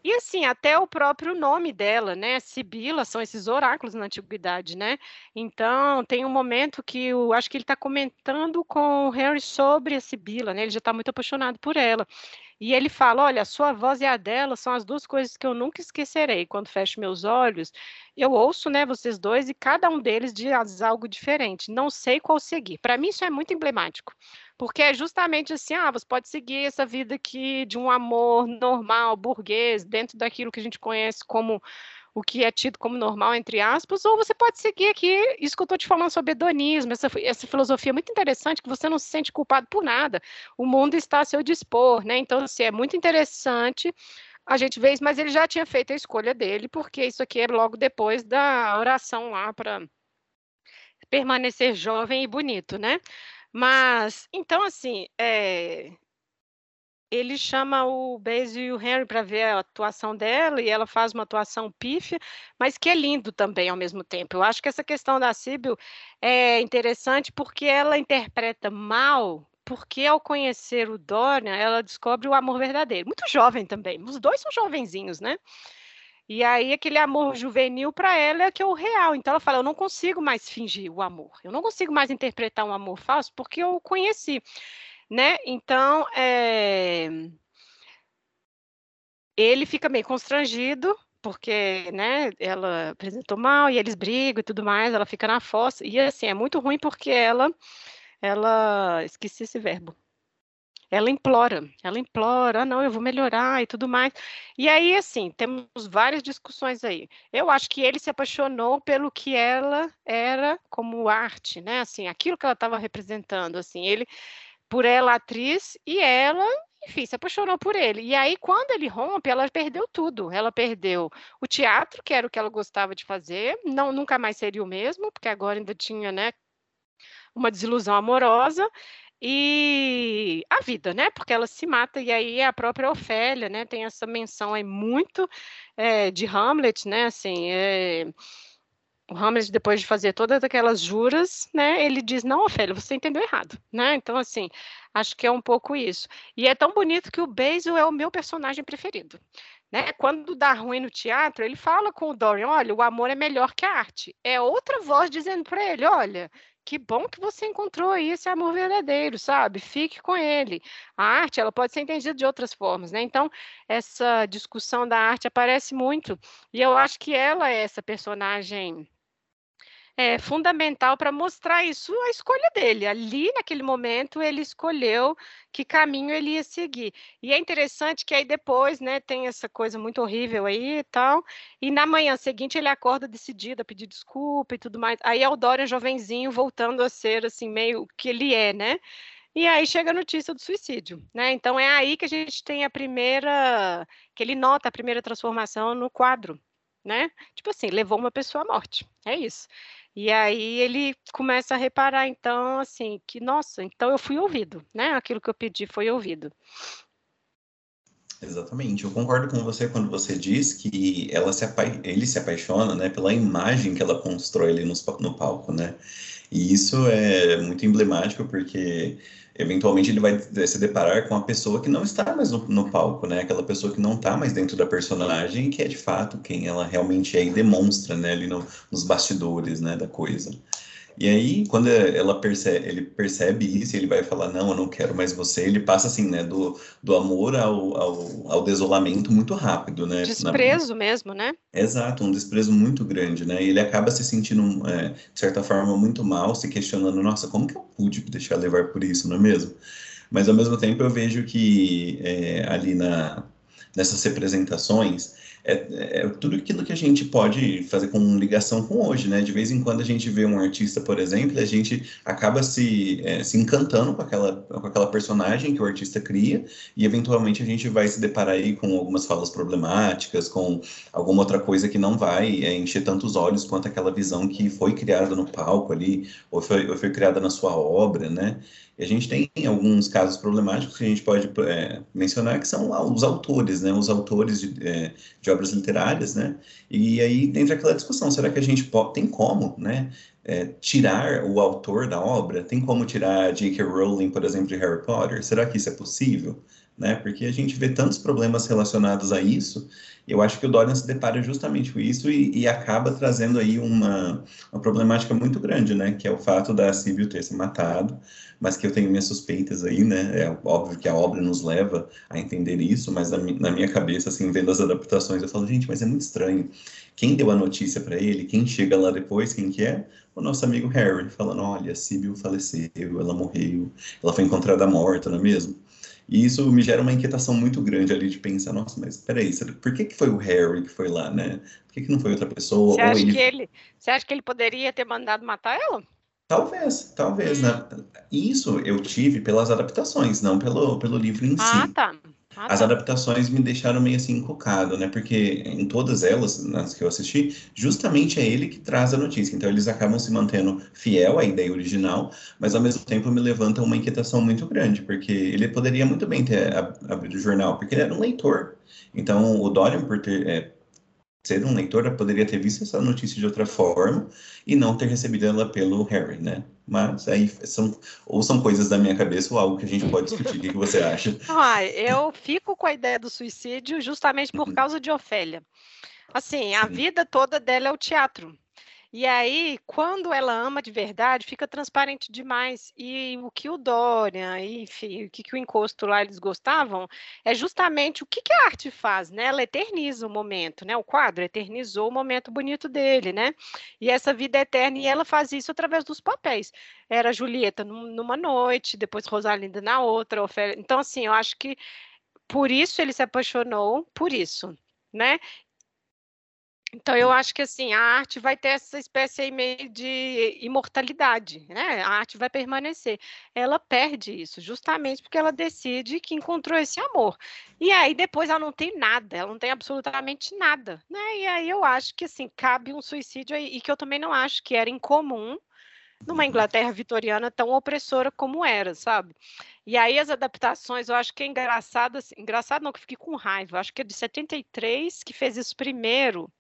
E assim, até o próprio nome dela, né? Sibila, são esses oráculos na antiguidade, né? Então, tem um momento que eu acho que ele está comentando com o Harry sobre a Sibila, né? Ele já está muito apaixonado por ela. E ele fala: Olha, a sua voz e a dela são as duas coisas que eu nunca esquecerei. Quando fecho meus olhos, eu ouço, né, vocês dois, e cada um deles diz algo diferente. Não sei qual seguir. Para mim, isso é muito emblemático porque é justamente assim, ah, você pode seguir essa vida aqui de um amor normal, burguês, dentro daquilo que a gente conhece como o que é tido como normal, entre aspas, ou você pode seguir aqui isso que eu estou te falando sobre hedonismo, essa, essa filosofia muito interessante, que você não se sente culpado por nada, o mundo está a seu dispor, né? Então, assim, é muito interessante a gente vê isso, mas ele já tinha feito a escolha dele, porque isso aqui é logo depois da oração lá para permanecer jovem e bonito, né? Mas, então, assim, é, ele chama o Basil e o Henry para ver a atuação dela e ela faz uma atuação pífia, mas que é lindo também ao mesmo tempo. Eu acho que essa questão da Sibyl é interessante porque ela interpreta mal, porque ao conhecer o Dorian, ela descobre o amor verdadeiro. Muito jovem também. Os dois são jovenzinhos, né? E aí aquele amor juvenil para ela é que é o real. Então ela fala: eu não consigo mais fingir o amor. Eu não consigo mais interpretar um amor falso porque eu o conheci, né? Então é... ele fica meio constrangido porque, né, ela apresentou mal e eles brigam e tudo mais, ela fica na fossa. E assim, é muito ruim porque ela ela esqueci esse verbo ela implora, ela implora, ah, não, eu vou melhorar e tudo mais. E aí, assim, temos várias discussões aí. Eu acho que ele se apaixonou pelo que ela era como arte, né? Assim, aquilo que ela estava representando, assim, ele por ela atriz e ela, enfim, se apaixonou por ele. E aí, quando ele rompe, ela perdeu tudo. Ela perdeu o teatro, que era o que ela gostava de fazer, não nunca mais seria o mesmo, porque agora ainda tinha, né, uma desilusão amorosa e a vida, né? Porque ela se mata, e aí a própria Ofélia, né? Tem essa menção aí muito é, de Hamlet, né? Assim, é, o Hamlet, depois de fazer todas aquelas juras, né? Ele diz, não, Ofélia, você entendeu errado, né? Então, assim, acho que é um pouco isso. E é tão bonito que o Basil é o meu personagem preferido. Né? Quando dá ruim no teatro, ele fala com o Dorian: olha, o amor é melhor que a arte. É outra voz dizendo para ele: olha, que bom que você encontrou aí esse amor verdadeiro, sabe? Fique com ele. A arte, ela pode ser entendida de outras formas, né? Então, essa discussão da arte aparece muito, e eu acho que ela é essa personagem é, fundamental para mostrar isso a escolha dele. Ali, naquele momento, ele escolheu que caminho ele ia seguir. E é interessante que aí depois, né, tem essa coisa muito horrível aí e tal, e na manhã seguinte ele acorda decidido a pedir desculpa e tudo mais. Aí é o Dorian jovenzinho voltando a ser, assim, meio que ele é, né? E aí chega a notícia do suicídio, né? Então é aí que a gente tem a primeira, que ele nota a primeira transformação no quadro, né? Tipo assim, levou uma pessoa à morte. É isso. E aí ele começa a reparar, então, assim, que, nossa, então eu fui ouvido, né? Aquilo que eu pedi foi ouvido. Exatamente, eu concordo com você quando você diz que ela se apa... ele se apaixona, né, pela imagem que ela constrói ali no, no palco, né? E isso é muito emblemático porque eventualmente ele vai se deparar com a pessoa que não está mais no, no palco, né? Aquela pessoa que não está mais dentro da personagem, que é de fato quem ela realmente é e demonstra, né? Ali no, nos bastidores, né? Da coisa. E aí, quando ela percebe, ele percebe isso, ele vai falar, não, eu não quero mais você, ele passa assim, né, do, do amor ao, ao, ao desolamento muito rápido, né? Desprezo Na... mesmo, né? Exato, um desprezo muito grande, né? E ele acaba se sentindo, é, de certa forma, muito mal, se questionando, nossa, como que eu pude deixar levar por isso, não é mesmo? Mas, ao mesmo tempo, eu vejo que é, ali na, nessas representações, é, é, tudo aquilo que a gente pode fazer com ligação com hoje, né? De vez em quando a gente vê um artista, por exemplo, a gente acaba se, é, se encantando com aquela, com aquela personagem que o artista cria, e eventualmente a gente vai se deparar aí com algumas falas problemáticas, com alguma outra coisa que não vai é, encher tantos olhos quanto aquela visão que foi criada no palco ali, ou foi, ou foi criada na sua obra, né? E a gente tem alguns casos problemáticos que a gente pode é, mencionar, que são os autores, né? Os autores de, é, de, obras literárias, né? E aí entra aquela discussão, será que a gente pode, tem como, né? É, tirar o autor da obra? Tem como tirar J.K. Rowling, por exemplo, de Harry Potter? Será que isso é possível? Né? Porque a gente vê tantos problemas relacionados a isso eu acho que o Dorian se depara justamente com isso e, e acaba trazendo aí uma, uma, problemática muito grande, né? Que é o fato da Sibyl ter se matado, mas que eu tenho minhas suspeitas aí, né? É óbvio que a obra nos leva a entender isso, mas na, na minha cabeça, assim, vendo as adaptações, eu falo, gente, mas é muito estranho. Quem deu a notícia para ele, quem chega lá depois, quem que é? O nosso amigo Harry, falando, olha, a Sibyl faleceu, ela morreu, ela foi encontrada morta, não é mesmo? E isso me gera uma inquietação muito grande ali de pensar, nossa, mas peraí, por que, que foi o Harry que foi lá, né? Por que, que não foi outra pessoa? Você acha, ele... Que ele, você acha que ele poderia ter mandado matar ela? Talvez, talvez, né? Isso eu tive pelas adaptações, não pelo, pelo livro em ah, si. Ah, tá. Ah, As tá. adaptações me deixaram meio assim encucado, né? Porque em todas elas, nas que eu assisti, justamente é ele que traz a notícia. Então eles acabam se mantendo fiel à ideia original, mas ao mesmo tempo me levanta uma inquietação muito grande, porque ele poderia muito bem ter abrido o jornal, porque ele era um leitor. Então o Dorian, por ter, é, ser um leitor, poderia ter visto essa notícia de outra forma e não ter recebido ela pelo Harry, né? Mas aí são ou são coisas da minha cabeça ou algo que a gente pode discutir. o que, você acha? Ah, eu fico com a ideia do suicídio justamente por uhum. causa de Ofélia. Assim, a vida toda dela é o teatro. E aí, quando ela ama de verdade, fica transparente demais. E o que o Dorian, enfim, o que, que o encosto lá eles gostavam, é justamente o que, que a arte faz, né? Ela eterniza o momento, né? O quadro eternizou o momento bonito dele, né? E essa vida eterna, e ela faz isso através dos papéis. Era Julieta numa noite, depois Rosalinda na outra. Ofélia. Então, assim, eu acho que por isso ele se apaixonou por isso, né? Então, eu acho que assim, a arte vai ter essa espécie aí meio de imortalidade, né? A arte vai permanecer. Ela perde isso, justamente porque ela decide que encontrou esse amor. E aí depois ela não tem nada, ela não tem absolutamente nada, né? E aí eu acho que assim, cabe um suicídio aí, e que eu também não acho que era incomum numa Inglaterra vitoriana tão opressora como era, sabe? E aí as adaptações, eu acho que é engraçado, assim, engraçado não que eu fiquei com raiva, eu acho que é de 73 que fez isso primeiro,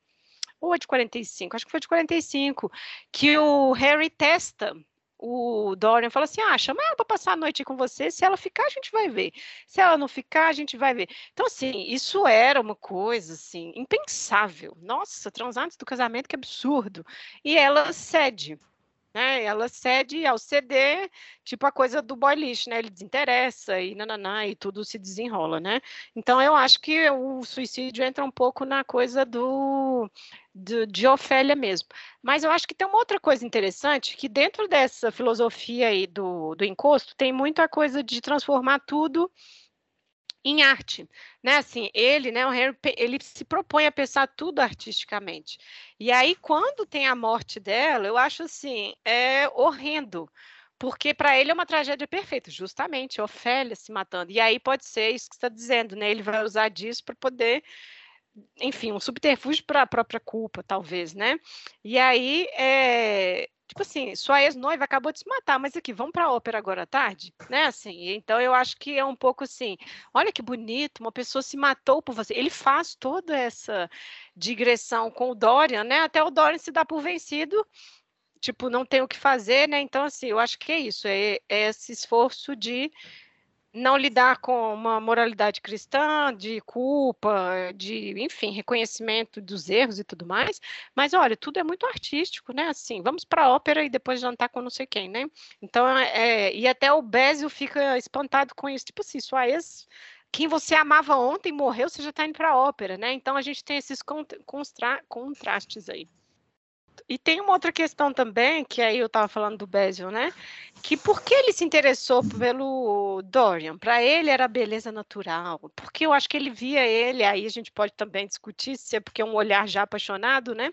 ou é de 45, acho que foi de 45, que o Harry testa o Dorian fala assim: ah, chama ela para passar a noite com você. Se ela ficar, a gente vai ver. Se ela não ficar, a gente vai ver. Então, assim, isso era uma coisa assim, impensável. Nossa, transar antes do casamento, que absurdo. E ela cede né? Ela cede ao ceder, tipo a coisa do boy lixo, né? Ele desinteressa e nananá, e tudo se desenrola, né? Então eu acho que o suicídio entra um pouco na coisa do, do de Ofélia mesmo. Mas eu acho que tem uma outra coisa interessante, que dentro dessa filosofia aí do, do encosto, tem muita coisa de transformar tudo em arte, né? Assim, ele, né, o Henry, ele se propõe a pensar tudo artisticamente. E aí, quando tem a morte dela, eu acho assim, é horrendo, porque para ele é uma tragédia perfeita, justamente, Ofélia se matando. E aí pode ser isso que está dizendo, né? Ele vai usar disso para poder enfim, um subterfúgio para a própria culpa, talvez, né? E aí, é, tipo assim, sua ex-noiva acabou de se matar, mas aqui, vamos para a ópera agora à tarde, né? Assim, então eu acho que é um pouco assim, olha que bonito, uma pessoa se matou por você. Ele faz toda essa digressão com o Dorian, né? Até o Dorian se dá por vencido, tipo, não tem o que fazer, né? Então, assim, eu acho que é isso, é, é esse esforço de não lidar com uma moralidade cristã, de culpa, de, enfim, reconhecimento dos erros e tudo mais. Mas olha, tudo é muito artístico, né? Assim, vamos para a ópera e depois jantar com não sei quem, né? Então, é, e até o Bézio fica espantado com isso, tipo assim, sua ex quem você amava ontem morreu, você já está indo para a ópera, né? Então a gente tem esses contrastes aí. E tem uma outra questão também, que aí eu estava falando do Basil, né? Que por que ele se interessou pelo Dorian? Para ele era beleza natural. Porque eu acho que ele via ele, aí a gente pode também discutir se é porque é um olhar já apaixonado, né?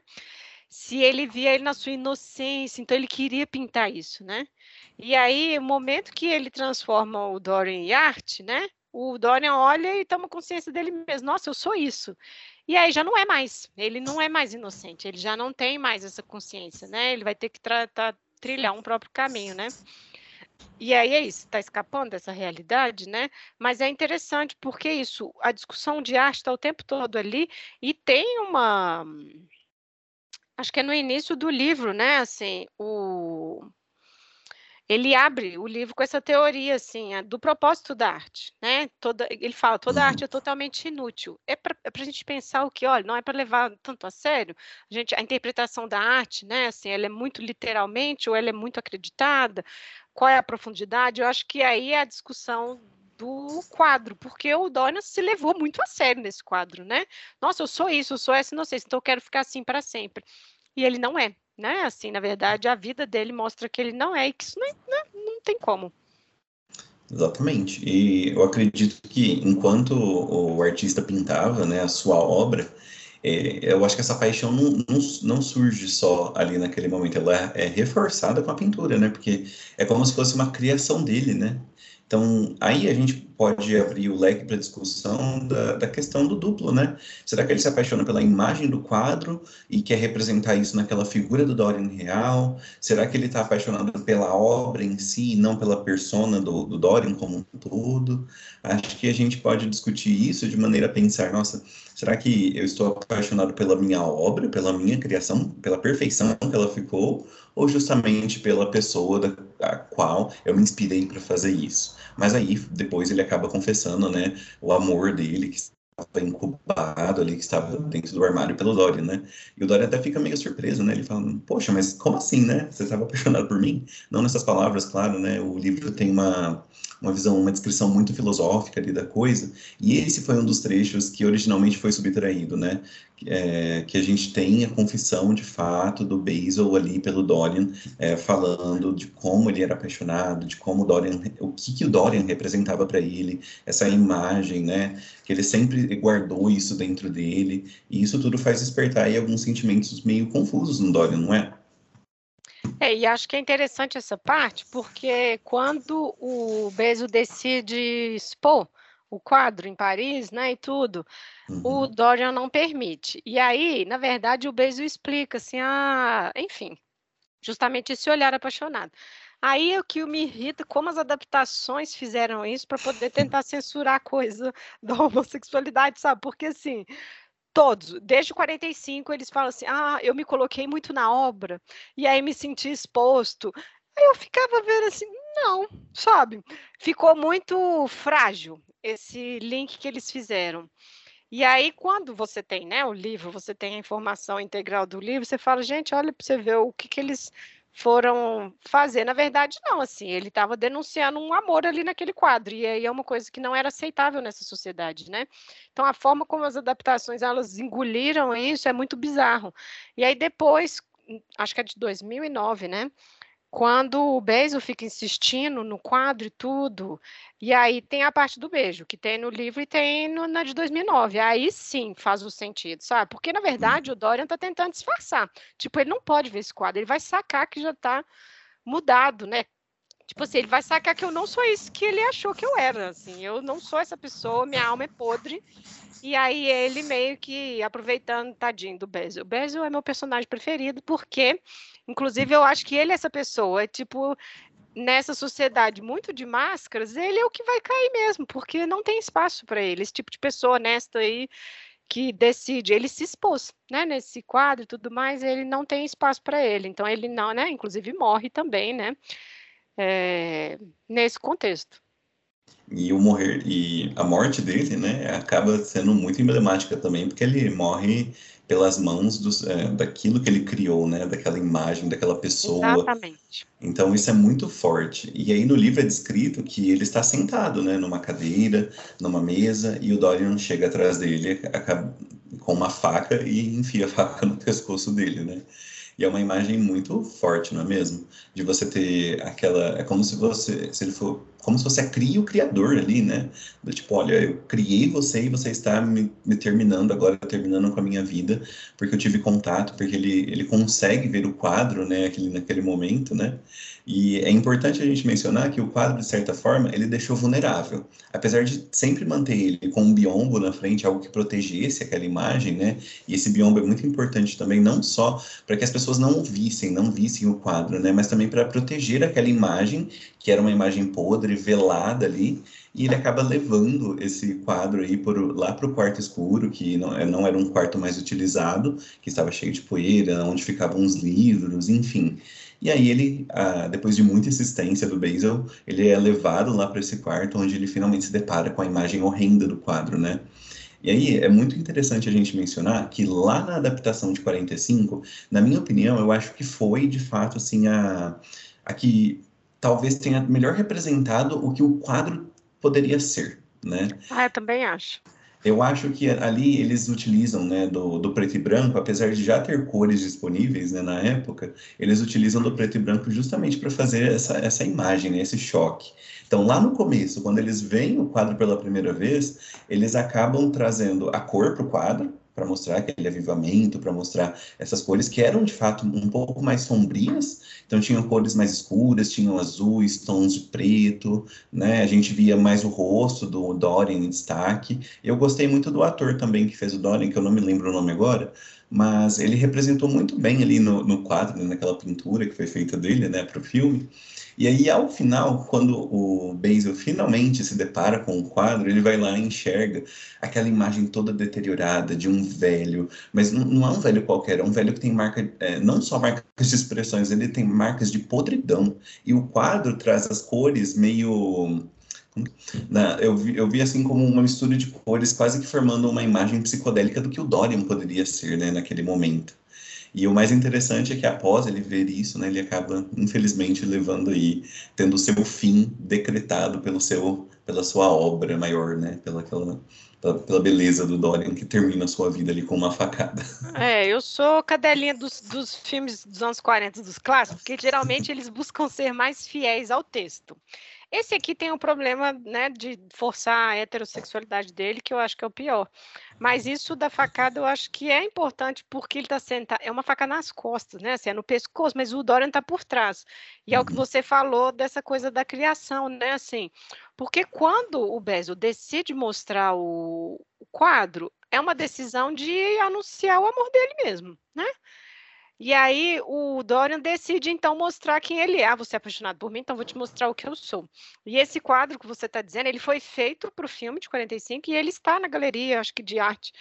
Se ele via ele na sua inocência, então ele queria pintar isso, né? E aí, o momento que ele transforma o Dorian em arte, né? O Dorian olha e toma consciência dele mesmo. Nossa, eu sou isso. E aí já não é mais, ele não é mais inocente, ele já não tem mais essa consciência, né? Ele vai ter que tratar, trilhar um próprio caminho, né? E aí é isso, está escapando dessa realidade, né? Mas é interessante porque isso, a discussão de arte está o tempo todo ali e tem uma, acho que é no início do livro, né? Assim, o ele abre o livro com essa teoria assim do propósito da arte, né? Toda, ele fala toda uhum. arte é totalmente inútil. É para é a gente pensar o que, olha, não é para levar tanto a sério. A gente, a interpretação da arte, né? Assim, ela é muito literalmente ou ela é muito acreditada. Qual é a profundidade? Eu acho que aí é a discussão do quadro, porque o Dorian se levou muito a sério nesse quadro, né? Nossa, eu sou isso, eu sou essa inocência, então eu quero ficar assim para sempre. E ele não é né? Assim, na verdade, a vida dele mostra que ele não é e que isso não, não, não tem como. Exatamente. E eu acredito que enquanto o artista pintava, né, a sua obra, é, eu acho que essa paixão não, não, não, surge só ali naquele momento, ela é reforçada com a pintura, né? Porque é como se fosse uma criação dele, né? Então, aí a gente pode abrir o leque para discussão da, da, questão do duplo, né? Será que ele se apaixona pela imagem do quadro e quer representar isso naquela figura do Dorian real? Será que ele está apaixonado pela obra em si e não pela persona do, do Dorian como um todo? Acho que a gente pode discutir isso de maneira a pensar, nossa, será que eu estou apaixonado pela minha obra, pela minha criação, pela perfeição que ela ficou? Ou justamente pela pessoa da qual eu me inspirei para fazer isso? Mas aí, depois ele acaba confessando, né, o amor dele, que incubado ali, que estava dentro do armário pelo Dorian, né? E o Dorian até fica meio surpreso, né? Ele fala, poxa, mas como assim, né? Você estava apaixonado por mim? Não nessas palavras, claro, né? O livro tem uma, uma visão, uma descrição muito filosófica ali da coisa, e esse foi um dos trechos que originalmente foi subtraído, né? É, que a gente tem a confissão de fato do Basil ali pelo Dorian, é, falando de como ele era apaixonado, de como o Dorian, o que, que o Dorian representava para ele, essa imagem, né? Que ele sempre guardou isso dentro dele, e isso tudo faz despertar aí alguns sentimentos meio confusos no Dorian, não é? É, e acho que é interessante essa parte, porque quando o Bezo decide expor o quadro em Paris, né, e tudo, uhum. o Dorian não permite. E aí, na verdade, o Bezo explica assim, ah, enfim, justamente esse olhar apaixonado. Aí o que me irrita, como as adaptações fizeram isso para poder tentar censurar a coisa da homossexualidade, sabe? Porque assim, todos, desde 45, eles falam assim: ah, eu me coloquei muito na obra, e aí me senti exposto. Aí eu ficava vendo assim, não, sabe? Ficou muito frágil esse link que eles fizeram. E aí, quando você tem né, o livro, você tem a informação integral do livro, você fala, gente, olha para você ver o que, que eles foram fazer. Na verdade, não, assim, ele estava denunciando um amor ali naquele quadro, e aí é uma coisa que não era aceitável nessa sociedade, né? Então, a forma como as adaptações, elas engoliram isso é muito bizarro. E aí depois, acho que é de 2009, né? Quando o beijo fica insistindo no quadro e tudo, e aí tem a parte do beijo, que tem no livro e tem no, na de 2009. Aí sim faz o sentido, sabe? Porque, na verdade, o Dorian tá tentando disfarçar. Tipo, ele não pode ver esse quadro, ele vai sacar que já tá mudado, né? Tipo assim, ele vai sacar que eu não sou isso que ele achou que eu era, assim. Eu não sou essa pessoa, minha alma é podre. E aí ele meio que aproveitando, tadinho do Bezel. O é meu personagem preferido porque Inclusive, eu acho que ele é essa pessoa, é tipo, nessa sociedade muito de máscaras, ele é o que vai cair mesmo, porque não tem espaço para ele, esse tipo de pessoa honesta aí que decide, ele se expôs, né, nesse quadro e tudo mais, ele não tem espaço para ele, então ele não, né, inclusive morre também, né, é, nesse contexto. E o morrer e a morte dele, né, acaba sendo muito emblemática também, porque ele morre pelas mãos dos, é, daquilo que ele criou, né, daquela imagem, daquela pessoa. Exatamente. Então isso é muito forte. E aí no livro é descrito que ele está sentado, né, numa cadeira, numa mesa, e o Dorian chega atrás dele acaba, com uma faca e enfia a faca no pescoço dele, né? E é uma imagem muito forte, não é mesmo? De você ter aquela. É como se você. Se ele for. Como se você cria o criador ali, né? Do tipo, olha, eu criei você e você está me, me, terminando agora, terminando com a minha vida, porque eu tive contato, porque ele, ele consegue ver o quadro, né? Aquele, naquele momento, né? E é importante a gente mencionar que o quadro, de certa forma, ele deixou vulnerável. Apesar de sempre manter ele com um biombo na frente, algo que protegesse aquela imagem, né? E esse biombo é muito importante também, não só para que as pessoas não vissem, não vissem o quadro, né? Mas também para proteger aquela imagem, que era uma imagem podre, velada ali, e ele acaba levando esse quadro aí por, lá para o quarto escuro, que não, é, não era um quarto mais utilizado, que estava cheio de poeira, onde ficavam os livros, enfim. E aí ele, ah, depois de muita insistência do Basil, ele é levado lá para esse quarto, onde ele finalmente se depara com a imagem horrenda do quadro, né? E aí é muito interessante a gente mencionar que lá na adaptação de 45, na minha opinião, eu acho que foi de fato assim a, a que talvez tenha melhor representado o que o quadro poderia ser, né? Ah, eu também acho. Eu acho que ali eles utilizam, né, do, do, preto e branco, apesar de já ter cores disponíveis, né, na época, eles utilizam do preto e branco justamente para fazer essa, essa imagem, né, esse choque. Então, lá no começo, quando eles veem o quadro pela primeira vez, eles acabam trazendo a cor para o quadro, para mostrar aquele avivamento, para mostrar essas cores que eram de fato um pouco mais sombrias. Então tinham cores mais escuras, tinham azuis, tons de preto, né? A gente via mais o rosto do Dorian em destaque. Eu gostei muito do ator também que fez o Dorian, que eu não me lembro o nome agora, mas ele representou muito bem ali no, no quadro, naquela pintura que foi feita dele, né, para o filme. E aí, ao final, quando o Basil finalmente se depara com o quadro, ele vai lá e enxerga aquela imagem toda deteriorada de um velho, mas não, é um velho qualquer, é um velho que tem marca, é, não só marcas de expressões, ele tem marcas de podridão. E o quadro traz as cores meio na, eu, vi, eu vi assim como uma mistura de cores, quase que formando uma imagem psicodélica do que o Dorian poderia ser, né, naquele momento. E o mais interessante é que após ele ver isso, né, ele acaba, infelizmente, levando aí, tendo o seu fim decretado pelo seu, pela sua obra maior, né, pela, aquela, pela, beleza do Dorian, que termina a sua vida ali com uma facada. É, eu sou cadelinha dos, dos filmes dos anos 40, dos clássicos, porque geralmente eles buscam ser mais fiéis ao texto. Esse aqui tem um problema, né, de forçar a heterossexualidade dele, que eu acho que é o pior. Mas isso da facada eu acho que é importante porque ele está sentado. É uma faca nas costas, né? Assim, é no pescoço, mas o Dorian está por trás. E é o que uhum. você falou dessa coisa da criação, né? Assim, porque quando o Bezo decide mostrar o, o quadro, é uma decisão de anunciar o amor dele mesmo, né? E aí o Dorian decide então mostrar quem ele é. Ah, você é apaixonado por mim, então vou te mostrar o que eu sou. E esse quadro que você está dizendo, ele foi feito para o filme de 45 e ele está na galeria, acho que de arte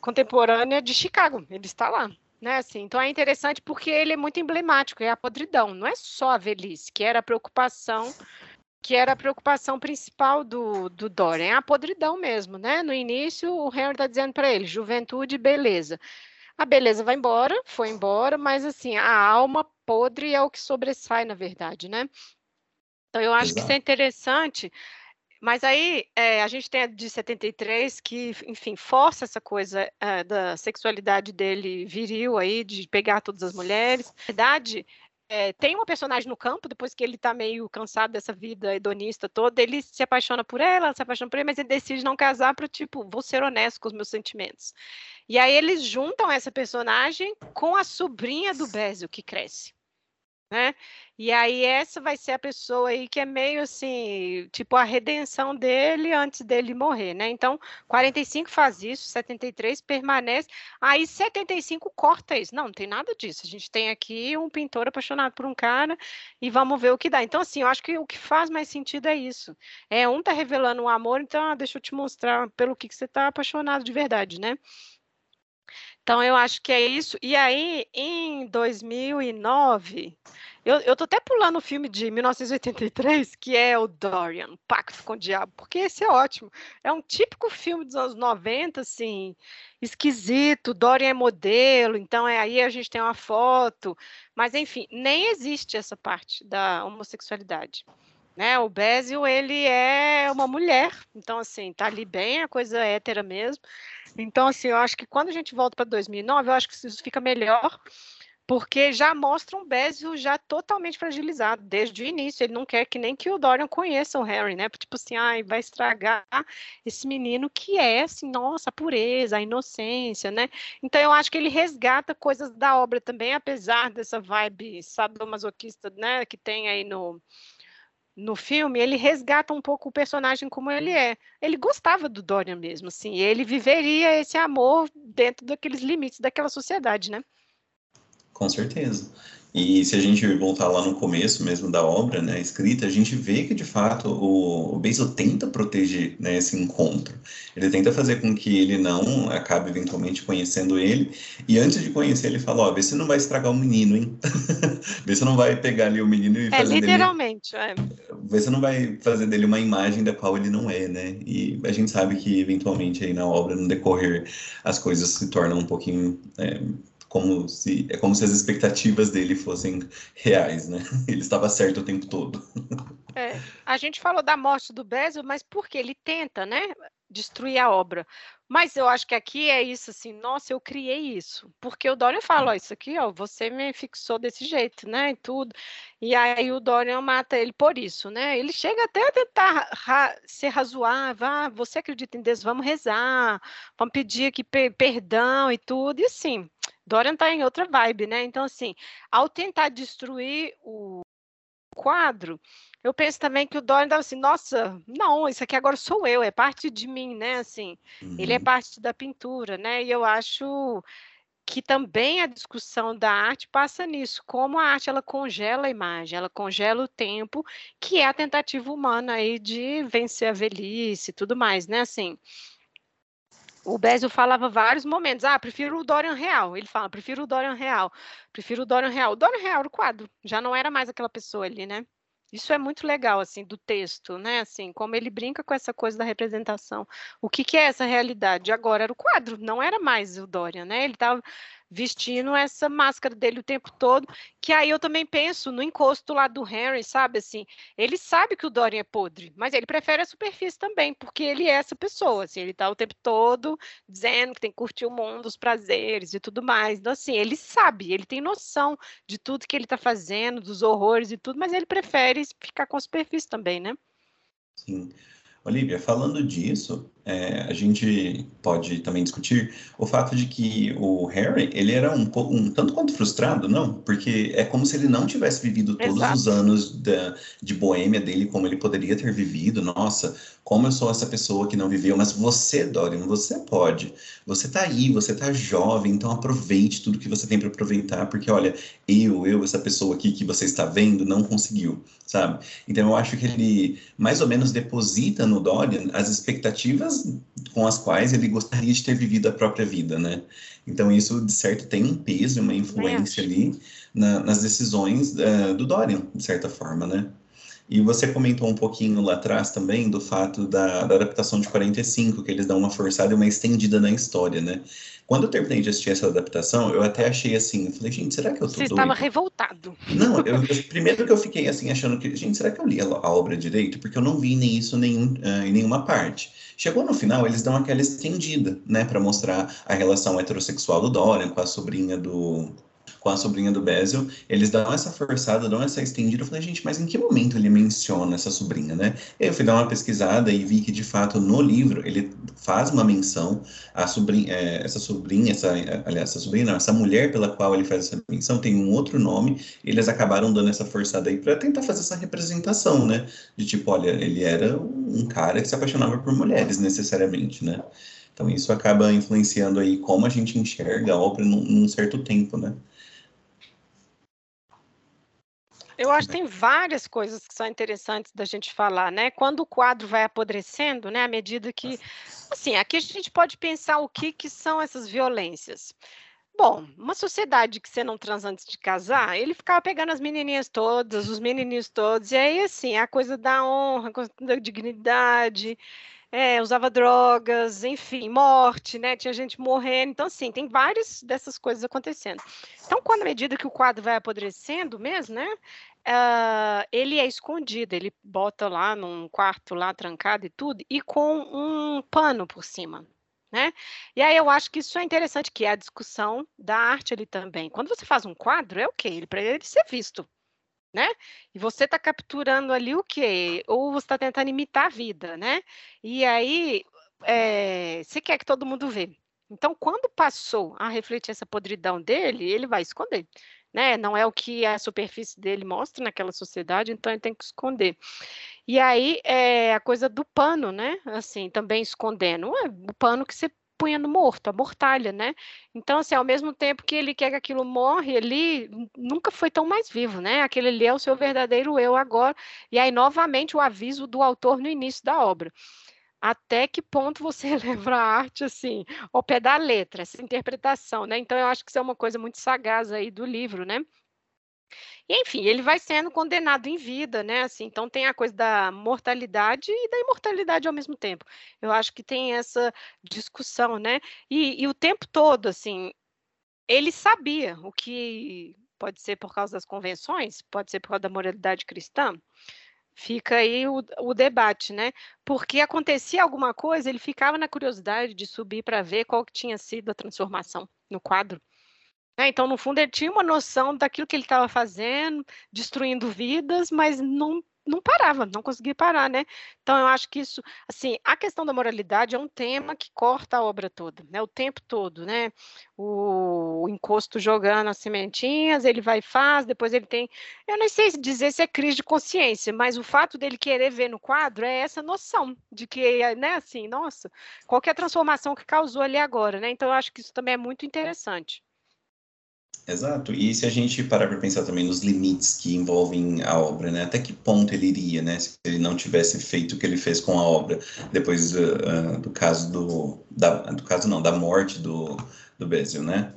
contemporânea de Chicago. Ele está lá. Né, assim, então é interessante porque ele é muito emblemático, é a podridão, não é só a velhice, que era a preocupação que era a preocupação principal do, do Dorian, é a podridão mesmo, né? No início, o Henry está dizendo para ele, juventude, beleza. A beleza vai embora, foi embora, mas assim, a alma podre é o que sobressai, na verdade, né? Então, eu acho Exato. que isso é interessante, mas aí é, a gente tem a de 73 que, enfim, força essa coisa é, da sexualidade dele viril aí, de pegar todas as mulheres. Na verdade, é, tem uma personagem no campo, depois que ele tá meio cansado dessa vida hedonista toda, ele se apaixona por ela, ela se apaixona por ele, mas ele decide não casar para tipo, vou ser honesto com os meus sentimentos. E aí eles juntam essa personagem com a sobrinha do Bézio, que cresce né? E aí essa vai ser a pessoa aí que é meio assim, tipo a redenção dele antes dele morrer, né? Então, 45 faz isso, 73 permanece, aí 75 corta isso. Não, não tem nada disso. A gente tem aqui um pintor apaixonado por um cara e vamos ver o que dá. Então, assim, eu acho que o que faz mais sentido é isso. É um tá revelando um amor, então ah, deixa eu te mostrar pelo que, que você tá apaixonado de verdade, né? Então, eu acho que é isso. E aí, em 2009, eu, eu tô até pulando o filme de 1983, que é o Dorian, Pacto com o Diabo, porque esse é ótimo. É um típico filme dos anos 90, assim, esquisito. Dorian é modelo, então é aí a gente tem uma foto. Mas, enfim, nem existe essa parte da homossexualidade. Né? O Bézio, ele é uma mulher, então, assim, tá ali bem a coisa hétera mesmo. Então, assim, eu acho que quando a gente volta para 2009, eu acho que isso fica melhor, porque já mostra um Bézio já totalmente fragilizado desde o início. Ele não quer que nem que o Dorian conheça o Harry, né? Tipo assim, ai, vai estragar esse menino que é, assim, nossa, a pureza, a inocência, né? Então eu acho que ele resgata coisas da obra também, apesar dessa vibe sadomasoquista, né, que tem aí no no filme, ele resgata um pouco o personagem como ele é. Ele gostava do Dorian mesmo, assim, ele viveria esse amor dentro daqueles limites daquela sociedade, né? Com certeza. E se a gente voltar lá no começo mesmo da obra, né, escrita, a gente vê que de fato o, o Basil tenta proteger né, esse encontro. Ele tenta fazer com que ele não acabe eventualmente conhecendo ele. E antes de conhecer, ele fala: Ó, vê se não vai estragar o menino, hein? vê se não vai pegar ali o menino e é, fazer. Literalmente, dele... é. Vê se não vai fazer dele uma imagem da qual ele não é, né? E a gente sabe que eventualmente aí na obra, no decorrer, as coisas se tornam um pouquinho. É, como se é como se as expectativas dele fossem reais, né? Ele estava certo o tempo todo. É, a gente falou da morte do Bezel, mas porque ele tenta, né, destruir a obra. Mas eu acho que aqui é isso assim, nossa, eu criei isso. Porque o Dorian fala, ó, isso aqui, ó, você me fixou desse jeito, né, e tudo. E aí o Dorian mata ele por isso, né? Ele chega até a tentar ra ser razoável, ah, você acredita em Deus, vamos rezar, vamos pedir aqui perdão e tudo. E assim, Dorian tá em outra vibe, né? Então, assim, ao tentar destruir o quadro, eu penso também que o Dorian estava assim, nossa, não, isso aqui agora sou eu, é parte de mim, né? Assim, uhum. ele é uhum. parte da pintura, né? E eu acho que também a discussão da arte passa nisso, como a arte ela congela a imagem, ela congela o tempo, que é a tentativa humana aí de vencer a velhice e tudo mais, né? Assim, o Bézio falava vários momentos. Ah, prefiro o Dorian Real. Ele fala, prefiro o Dorian Real. Prefiro o Dorian Real. O Dorian Real era o quadro. Já não era mais aquela pessoa ali, né? Isso é muito legal, assim, do texto, né? Assim, como ele brinca com essa coisa da representação. O que, que é essa realidade? Agora era o quadro, não era mais o Dorian, né? Ele estava vestindo essa máscara dele o tempo todo, que aí eu também penso no encosto lá do Henry, sabe assim, ele sabe que o Dorian é podre, mas ele prefere a superfície também, porque ele é essa pessoa, assim, ele tá o tempo todo dizendo que tem que curtir o mundo, os prazeres e tudo mais, então assim, ele sabe, ele tem noção de tudo que ele tá fazendo, dos horrores e tudo, mas ele prefere ficar com a superfície também, né? Sim. Olivia, falando disso, é, a gente pode também discutir o fato de que o Harry, ele era um, um tanto quanto frustrado, não? Porque é como se ele não tivesse vivido todos Exato. os anos da, de boêmia dele como ele poderia ter vivido. Nossa, como eu sou essa pessoa que não viveu. Mas você, Dorian, você pode. Você tá aí, você tá jovem, então aproveite tudo que você tem para aproveitar, porque olha, eu, eu, essa pessoa aqui que você está vendo, não conseguiu, sabe? Então eu acho que ele mais ou menos deposita no Dorian as expectativas com as quais ele gostaria de ter vivido a própria vida, né? Então isso, de certo, tem um peso, uma influência ali na, nas decisões uh, do Dorian, de certa forma, né? E você comentou um pouquinho lá atrás também do fato da, da, adaptação de 45, que eles dão uma forçada e uma estendida na história, né? Quando eu terminei de assistir essa adaptação, eu até achei assim, eu falei, gente, será que eu tô Você doido? estava revoltado. Não, eu, eu, primeiro que eu fiquei assim, achando que, gente, será que eu li a, a obra direito? Porque eu não vi nem isso nenhum, uh, em nenhuma parte. Chegou no final, eles dão aquela estendida, né, para mostrar a relação heterossexual do Dorian com a sobrinha do com a sobrinha do Basil, eles dão essa forçada, dão essa estendida. Eu falei, gente, mas em que momento ele menciona essa sobrinha, né? Eu fui dar uma pesquisada e vi que, de fato, no livro, ele faz uma menção à sobrinha, é, essa sobrinha, essa, aliás, essa sobrinha, não, essa mulher pela qual ele faz essa menção tem um outro nome, eles acabaram dando essa forçada aí para tentar fazer essa representação, né? De tipo, olha, ele era um cara que se apaixonava por mulheres, necessariamente, né? Então isso acaba influenciando aí como a gente enxerga a obra num, num certo tempo, né? Eu acho que tem várias coisas que são interessantes da gente falar, né? Quando o quadro vai apodrecendo, né? À medida que, assim, aqui a gente pode pensar o que que são essas violências. Bom, uma sociedade que você não transa antes de casar, ele ficava pegando as menininhas todas, os menininhos todos, e aí, assim, a coisa da honra, a coisa da dignidade, é, usava drogas, enfim, morte, né? Tinha gente morrendo. Então, assim, tem várias dessas coisas acontecendo. Então, quando à medida que o quadro vai apodrecendo mesmo, né? Uh, ele é escondido, ele bota lá num quarto lá trancado e tudo, e com um pano por cima, né? E aí eu acho que isso é interessante, que é a discussão da arte ali também. Quando você faz um quadro, é o quê? Ele para ele ser visto, né? E você está capturando ali o quê? Ou você está tentando imitar a vida, né? E aí é, você quer que todo mundo vê. Então, quando passou a refletir essa podridão dele, ele vai esconder. Né? Não é o que a superfície dele mostra naquela sociedade, então ele tem que esconder. E aí é a coisa do pano, né? Assim, também escondendo. o pano que você punha no morto, a mortalha, né? Então, assim, ao mesmo tempo que ele quer que aquilo morre, ele nunca foi tão mais vivo, né? Aquele ali é o seu verdadeiro eu agora. E aí, novamente, o aviso do autor no início da obra. Até que ponto você leva a arte, assim, ao pé da letra, essa interpretação, né? Então, eu acho que isso é uma coisa muito sagaz aí do livro, né? E, enfim, ele vai sendo condenado em vida, né? Assim, então tem a coisa da mortalidade e da imortalidade ao mesmo tempo. Eu acho que tem essa discussão, né? E, e o tempo todo, assim, ele sabia o que pode ser por causa das convenções, pode ser por causa da moralidade cristã. Fica aí o, o debate, né? Porque acontecia alguma coisa, ele ficava na curiosidade de subir para ver qual que tinha sido a transformação no quadro. Né, então, no fundo, ele tinha uma noção daquilo que ele estava fazendo, destruindo vidas, mas não não parava, não conseguia parar, né? Então eu acho que isso, assim, a questão da moralidade é um tema que corta a obra toda, né? O tempo todo, né? O, o encosto jogando as sementinhas, ele vai e faz, depois ele tem, eu não sei dizer se é crise de consciência, mas o fato dele querer ver no quadro é essa noção de que, né? Assim, nossa, qualquer transformação que causou ali agora, né? Então eu acho que isso também é muito interessante. Exato. E se a gente parar para pensar também nos limites que envolvem a obra, né? Até que ponto ele iria, né? Se ele não tivesse feito o que ele fez com a obra depois uh, do caso do, da, do caso não, da morte do, do Bezil, né?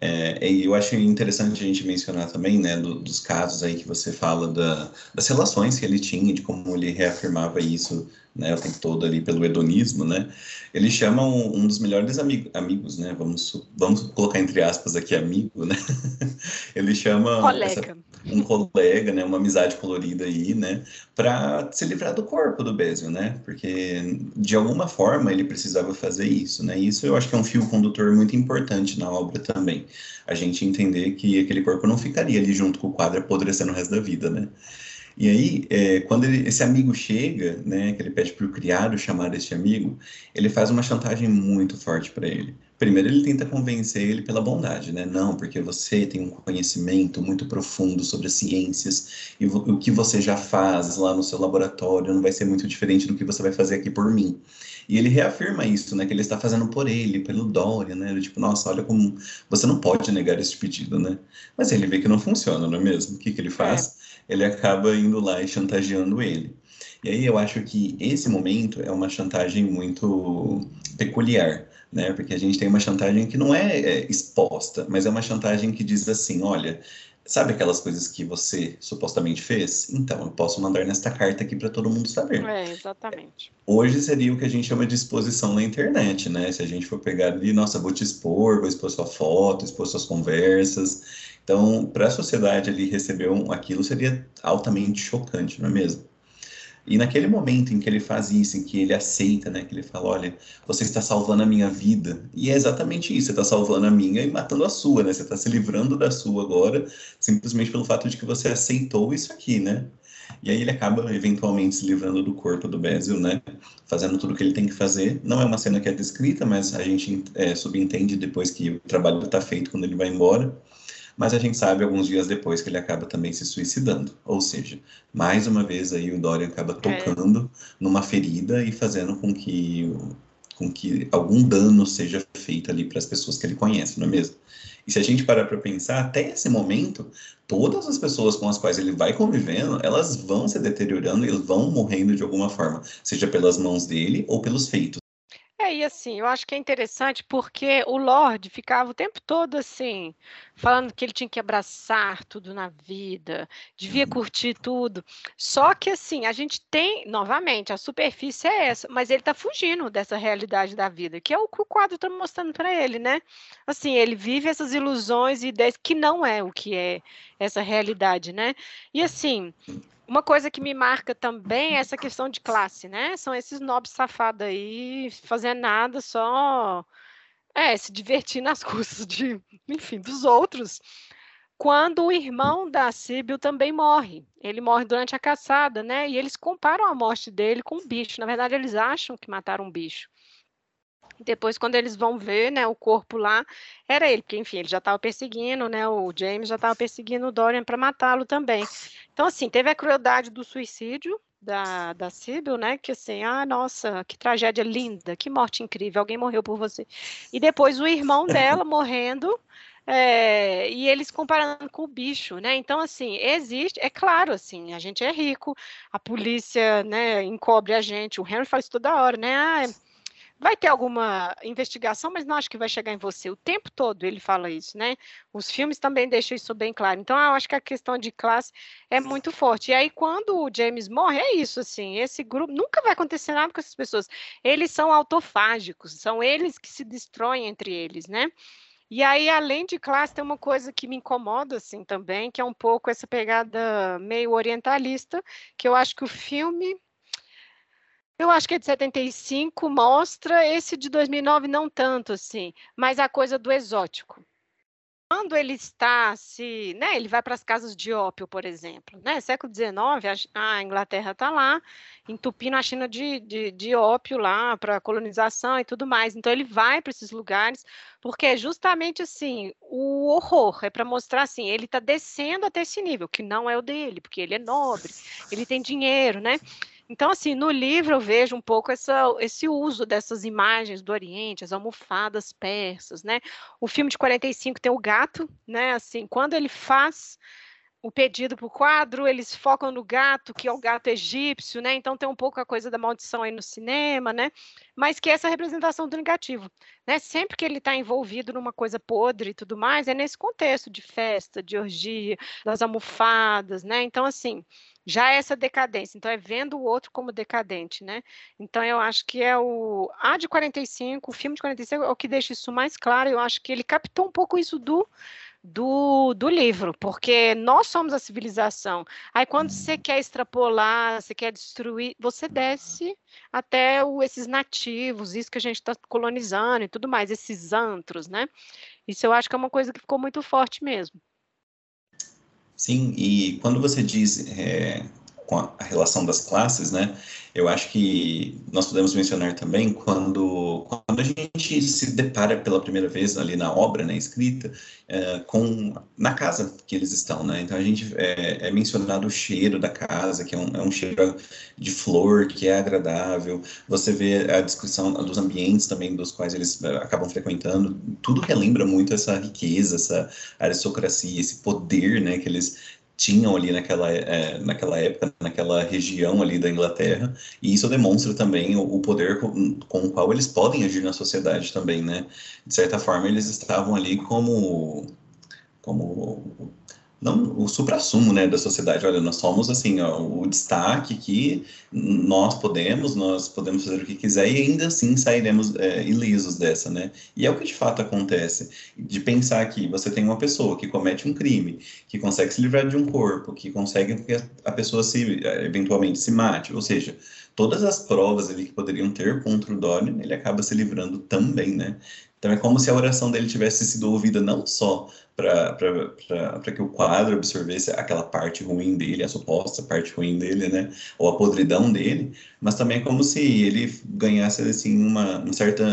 É, e eu acho interessante a gente mencionar também, né, do, dos casos aí que você fala da, das relações que ele tinha, de como ele reafirmava isso né, o tempo todo ali pelo hedonismo, né, ele chama um, um dos melhores amig amigos, né, vamos, vamos colocar entre aspas aqui amigo, né, ele chama colega. Essa, um colega, né, uma amizade colorida aí, né, para se livrar do corpo do Bezio, né, porque de alguma forma ele precisava fazer isso, né, isso eu acho que é um fio condutor muito importante na obra também, a gente entender que aquele corpo não ficaria ali junto com o quadro apodrecendo o resto da vida, né, e aí, é, quando ele, esse amigo chega, né, que ele pede para o criado chamar esse amigo, ele faz uma chantagem muito forte para ele. Primeiro, ele tenta convencer ele pela bondade, né? Não, porque você tem um conhecimento muito profundo sobre as ciências e o que você já faz lá no seu laboratório não vai ser muito diferente do que você vai fazer aqui por mim. E ele reafirma isso, né? Que ele está fazendo por ele, pelo Dória, né? Ele, tipo, nossa, olha como você não pode negar esse pedido, né? Mas ele vê que não funciona, não é mesmo? O que, que ele faz? É ele acaba indo lá e chantageando ele. E aí eu acho que esse momento é uma chantagem muito peculiar, né? Porque a gente tem uma chantagem que não é, é exposta, mas é uma chantagem que diz assim, olha, sabe aquelas coisas que você supostamente fez? Então, eu posso mandar nesta carta aqui para todo mundo saber. É, exatamente. Hoje seria o que a gente chama de exposição na internet, né? Se a gente for pegar ali, nossa, vou te expor, vou expor sua foto, expor suas conversas. Então, para a sociedade ali receber um, aquilo seria altamente chocante, não é mesmo? E naquele momento em que ele faz isso, em que ele aceita, né, que ele fala, olha, você está salvando a minha vida, e é exatamente isso, você está salvando a minha e matando a sua, né? Você está se livrando da sua agora, simplesmente pelo fato de que você aceitou isso aqui, né? E aí ele acaba eventualmente se livrando do corpo do Basil, né? Fazendo tudo o que ele tem que fazer. Não é uma cena que é descrita, mas a gente é, subentende depois que o trabalho está feito quando ele vai embora mas a gente sabe alguns dias depois que ele acaba também se suicidando. Ou seja, mais uma vez aí o Dorian acaba é. tocando é. numa ferida e fazendo com que com que algum dano seja feito ali para as pessoas que ele conhece, não é mesmo? E se a gente parar para pensar, até esse momento, todas as pessoas com as quais ele vai convivendo, elas vão se deteriorando, eles vão morrendo de alguma forma, seja pelas mãos dele ou pelos feitos é, e assim, eu acho que é interessante porque o Lorde ficava o tempo todo assim, falando que ele tinha que abraçar tudo na vida, devia uhum. curtir tudo. Só que assim, a gente tem, novamente, a superfície é essa, mas ele está fugindo dessa realidade da vida, que é o que o quadro está mostrando para ele, né? Assim, ele vive essas ilusões e ideias que não é o que é essa realidade, né? E assim, uma coisa que me marca também é essa questão de classe, né? São esses nobres safados aí, fazendo nada, só é, se divertir nas custas de, enfim, dos outros. Quando o irmão da Síbil também morre. Ele morre durante a caçada, né? E eles comparam a morte dele com um bicho. Na verdade, eles acham que mataram um bicho. Depois, quando eles vão ver, né, o corpo lá, era ele, porque, enfim, ele já estava perseguindo, né, o James já estava perseguindo o Dorian para matá-lo também. Então, assim, teve a crueldade do suicídio da, da Sibyl, né, que assim, ah, nossa, que tragédia linda, que morte incrível, alguém morreu por você. E depois o irmão dela morrendo, é, e eles comparando com o bicho, né? Então, assim, existe, é claro, assim, a gente é rico, a polícia, né, encobre a gente, o Henry faz toda hora, né? Ah, vai ter alguma investigação, mas não acho que vai chegar em você. O tempo todo ele fala isso, né? Os filmes também deixam isso bem claro. Então, eu acho que a questão de classe é muito forte. E aí, quando o James morre, é isso, assim, esse grupo, nunca vai acontecer nada com essas pessoas. Eles são autofágicos, são eles que se destroem entre eles, né? E aí, além de classe, tem uma coisa que me incomoda, assim, também, que é um pouco essa pegada meio orientalista, que eu acho que o filme eu acho que é de 75 mostra, esse de 2009 não tanto assim, mas a coisa do exótico. Quando ele está se, né, ele vai para as casas de ópio, por exemplo, né, século XIX, a, Inglaterra está lá, entupindo a China de, de, de ópio lá para colonização e tudo mais. Então ele vai para esses lugares porque é justamente assim o horror é para mostrar assim ele está descendo até esse nível que não é o dele, porque ele é nobre, ele tem dinheiro, né? Então, assim, no livro eu vejo um pouco essa, esse uso dessas imagens do Oriente, as almofadas persas, né? O filme de 45 tem o gato, né? Assim, quando ele faz o pedido para o quadro, eles focam no gato, que é o gato egípcio, né? Então tem um pouco a coisa da maldição aí no cinema, né? Mas que é essa representação do negativo, né? Sempre que ele está envolvido numa coisa podre e tudo mais, é nesse contexto de festa, de orgia, das almofadas, né? Então, assim, já é essa decadência. Então, é vendo o outro como decadente, né? Então, eu acho que é o. A de 45, o filme de 45 é o que deixa isso mais claro. Eu acho que ele captou um pouco isso do do, do livro, porque nós somos a civilização. Aí, quando você quer extrapolar, você quer destruir, você desce até o, esses nativos, isso que a gente está colonizando e tudo mais, esses antros, né? Isso eu acho que é uma coisa que ficou muito forte mesmo. Sim, e quando você diz é, com a, relação das classes, né? Eu acho que nós podemos mencionar também quando, quando a gente se depara pela primeira vez ali na obra, na né, escrita, é, com na casa que eles estão, né? Então a gente é, é mencionado o cheiro da casa, que é um, é um, cheiro de flor que é agradável. Você vê a descrição dos ambientes também dos quais eles é, acabam frequentando. Tudo relembra muito essa riqueza, essa aristocracia, esse poder, né? Que eles tinham ali naquela, é, naquela época, naquela região ali da Inglaterra, e isso demonstra também o, o poder com, com, o qual eles podem agir na sociedade também, né? De certa forma, eles estavam ali como, como não o supra-sumo né, da sociedade. Olha, nós somos assim, ó, o destaque que nós podemos, nós podemos fazer o que quiser e ainda assim sairemos é, ilisos dessa, né? E é o que de fato acontece. De pensar que você tem uma pessoa que comete um crime, que consegue se livrar de um corpo, que consegue que a pessoa se eventualmente se mate, ou seja, todas as provas ali que poderiam ter contra o Dorian, ele acaba se livrando também, né? Então é como se a oração dele tivesse sido ouvida não só para que o quadro absorvesse aquela parte ruim dele, a suposta parte ruim dele, né? Ou a podridão dele, mas também é como se ele ganhasse assim uma, uma certa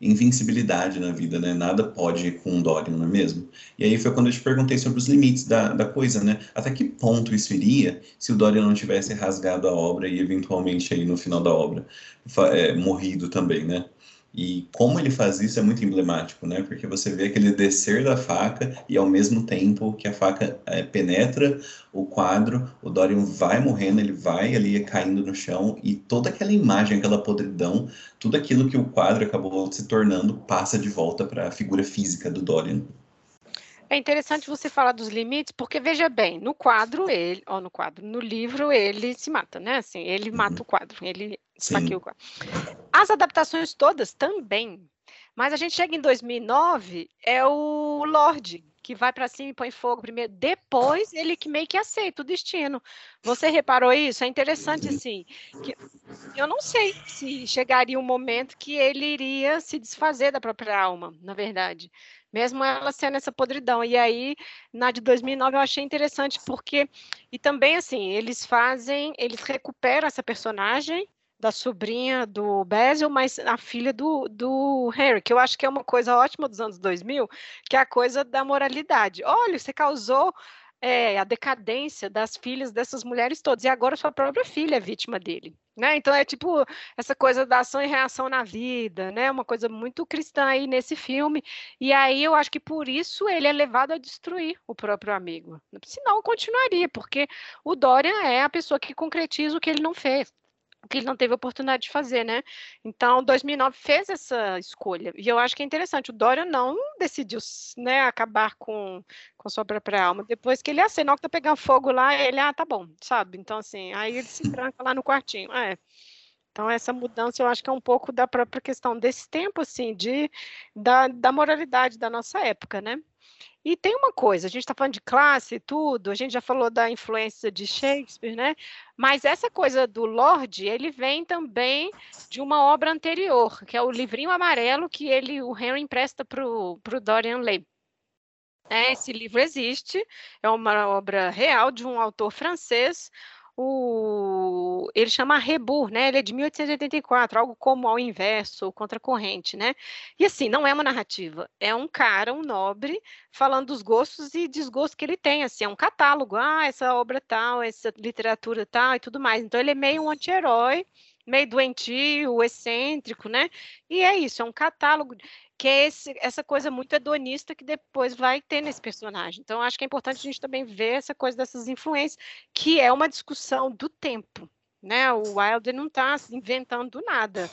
invencibilidade na vida, né? Nada pode com o Dorian, não é mesmo? E aí foi quando eu te perguntei sobre os limites da, da coisa, né? Até que ponto isso iria se o Dorian não tivesse rasgado a obra e eventualmente aí no final da obra é, morrido também, né? E como ele faz isso é muito emblemático, né? Porque você vê aquele descer da faca e ao mesmo tempo que a faca é, penetra o quadro, o Dorian vai morrendo, ele vai ali caindo no chão e toda aquela imagem, aquela podridão, tudo aquilo que o quadro acabou se tornando passa de volta para a figura física do Dorian. É interessante você falar dos limites, porque veja bem, no quadro ele, ó, no quadro, no livro ele se mata, né? Assim, ele uhum. mata o quadro, ele esfaqueia o quadro. As adaptações todas também. Mas a gente chega em 2009, é o Lorde que vai para cima e põe fogo primeiro, depois ele que meio que aceita o destino. Você reparou isso? É interessante assim, que eu não sei se chegaria um momento que ele iria se desfazer da própria alma, na verdade mesmo ela sendo essa podridão. E aí, na de 2009, eu achei interessante, porque. E também, assim, eles fazem. Eles recuperam essa personagem da sobrinha do Basil, mas a filha do, do Harry, que eu acho que é uma coisa ótima dos anos 2000, que é a coisa da moralidade. Olha, você causou é, a decadência das filhas dessas mulheres todas, e agora sua própria filha é vítima dele. Né? Então é tipo essa coisa da ação e reação na vida, né? Uma coisa muito cristã aí nesse filme. E aí eu acho que por isso ele é levado a destruir o próprio amigo. Senão continuaria, porque o Dorian é a pessoa que concretiza o que ele não fez que ele não teve oportunidade de fazer, né? Então, 2009 fez essa escolha. E eu acho que é interessante. O Dorian não decidiu né, acabar com, com sua própria alma. Depois que ele acena, que tá pegando fogo lá, ele, ah, tá bom, sabe? Então, assim, aí ele se tranca lá no quartinho. É. Então, essa mudança eu acho que é um pouco da própria questão desse tempo, assim, de, da, da moralidade da nossa época, né? E tem uma coisa, a gente está falando de classe e tudo, a gente já falou da influência de Shakespeare, né? Mas essa coisa do Lorde, ele vem também de uma obra anterior, que é o livrinho amarelo que ele, o Henry empresta para o Dorian Lay. É, esse livro existe, é uma obra real de um autor francês, o, ele chama Rebur, né? Ele é de 1884, algo como ao inverso, ou contracorrente, né? E assim, não é uma narrativa, é um cara, um nobre, falando dos gostos e desgostos que ele tem, assim, é um catálogo, ah, essa obra tal, essa literatura tal e tudo mais. Então ele é meio um anti-herói, meio doentio, excêntrico, né? E é isso, é um catálogo que é esse, essa coisa muito hedonista que depois vai ter nesse personagem. Então, acho que é importante a gente também ver essa coisa dessas influências, que é uma discussão do tempo. Né? O Wilder não está inventando nada.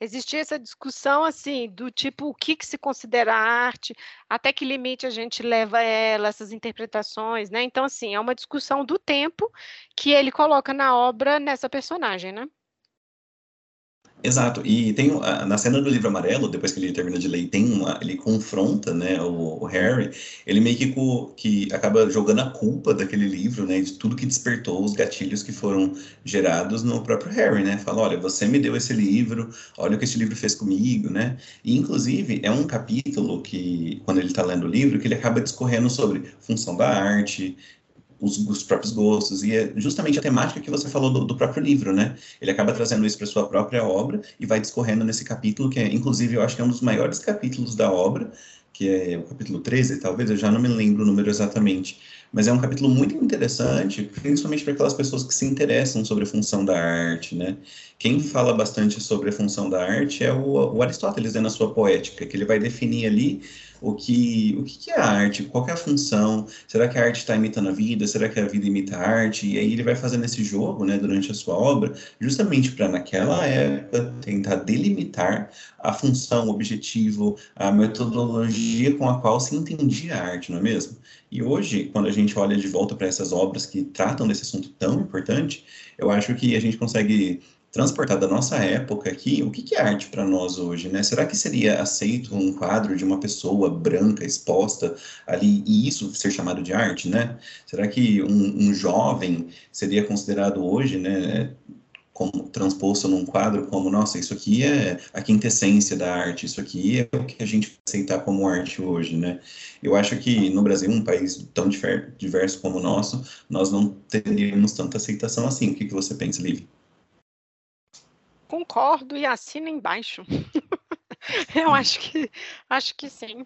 Existia essa discussão assim do tipo o que, que se considera arte, até que limite a gente leva ela, essas interpretações, né? Então, assim, é uma discussão do tempo que ele coloca na obra nessa personagem, né? Exato, e tem na cena do livro amarelo, depois que ele termina de ler, tem uma, ele confronta, né, o, o Harry, ele meio que, que acaba jogando a culpa daquele livro, né, de tudo que despertou os gatilhos que foram gerados no próprio Harry, né, fala, olha, você me deu esse livro, olha o que esse livro fez comigo, né, e inclusive é um capítulo que, quando ele está lendo o livro, que ele acaba discorrendo sobre função da arte, os, os, próprios gostos, e é justamente a temática que você falou do, do próprio livro, né? Ele acaba trazendo isso para sua própria obra e vai discorrendo nesse capítulo, que é, inclusive, eu acho que é um dos maiores capítulos da obra, que é o capítulo 13, talvez, eu já não me lembro o número exatamente, mas é um capítulo muito interessante, principalmente para aquelas pessoas que se interessam sobre a função da arte, né? Quem fala bastante sobre a função da arte é o, o Aristóteles, né, na sua poética, que ele vai definir ali o que, o que é a arte, qual é a função, será que a arte está imitando a vida, será que a vida imita a arte, e aí ele vai fazendo esse jogo, né, durante a sua obra, justamente para naquela época tentar delimitar a função, o objetivo, a metodologia com a qual se entendia a arte, não é mesmo? E hoje, quando a gente olha de volta para essas obras que tratam desse assunto tão importante, eu acho que a gente consegue transportar da nossa época aqui, o que, é arte para nós hoje, né? Será que seria aceito um quadro de uma pessoa branca exposta ali e isso ser chamado de arte, né? Será que um, um jovem seria considerado hoje, né? como transposto num quadro como, nossa, isso aqui é a quintessência da arte, isso aqui é o que a gente aceitar como arte hoje, né? Eu acho que no Brasil, um país tão diverso como o nosso, nós não teríamos tanta aceitação assim. O que, que você pensa, Liv? Concordo e assino embaixo. Eu acho que acho que sim.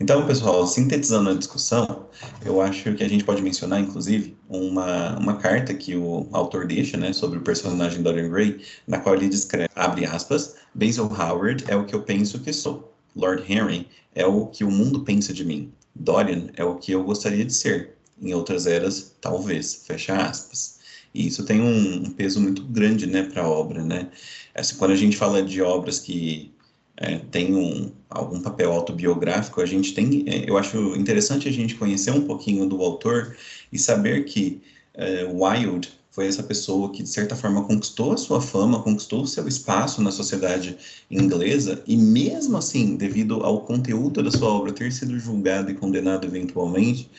Então, pessoal, sintetizando a discussão, eu acho que a gente pode mencionar, inclusive, uma, uma carta que o autor deixa, né, sobre o personagem Dorian Gray, na qual ele descreve, abre aspas, Basil Howard é o que eu penso que sou. Lord Henry é o que o mundo pensa de mim. Dorian é o que eu gostaria de ser. Em outras eras, talvez. Fecha aspas. E isso tem um, um peso muito grande, né, para a obra, né? Essa, quando a gente fala de obras que é, tem um, algum papel autobiográfico, a gente tem, é, eu acho interessante a gente conhecer um pouquinho do autor e saber que é, Wilde foi essa pessoa que, de certa forma, conquistou a sua fama, conquistou o seu espaço na sociedade inglesa, e mesmo assim, devido ao conteúdo da sua obra ter sido julgado e condenado eventualmente,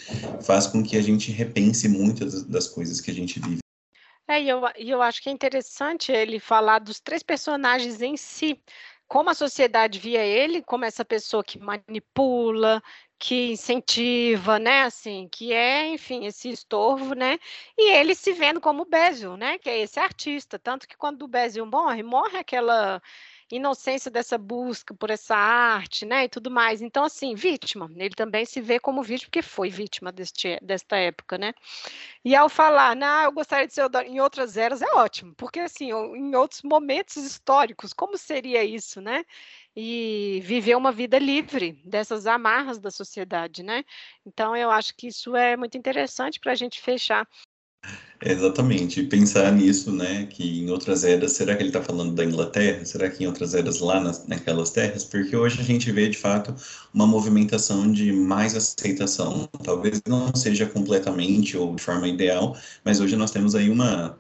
faz com que a gente repense muitas das coisas que a gente vive. É, e eu, eu acho que é interessante ele falar dos três personagens em si, como a sociedade via ele como essa pessoa que manipula, que incentiva, né, assim, que é, enfim, esse estorvo, né, e ele se vendo como Bézio, né, que é esse artista, tanto que quando o Bézio morre, morre aquela inocência dessa busca por essa arte, né, e tudo mais. Então, assim, vítima, ele também se vê como vítima, porque foi vítima deste, desta época, né. E ao falar, não, eu gostaria de ser em outras eras, é ótimo, porque, assim, em outros momentos históricos, como seria isso, né? E viver uma vida livre dessas amarras da sociedade, né? Então, eu acho que isso é muito interessante para a gente fechar Exatamente, pensar nisso, né, que em outras eras, será que ele está falando da Inglaterra? Será que em outras eras lá nas, naquelas terras? Porque hoje a gente vê, de fato, uma movimentação de mais aceitação. Talvez não seja completamente ou de forma ideal, mas hoje nós temos aí uma,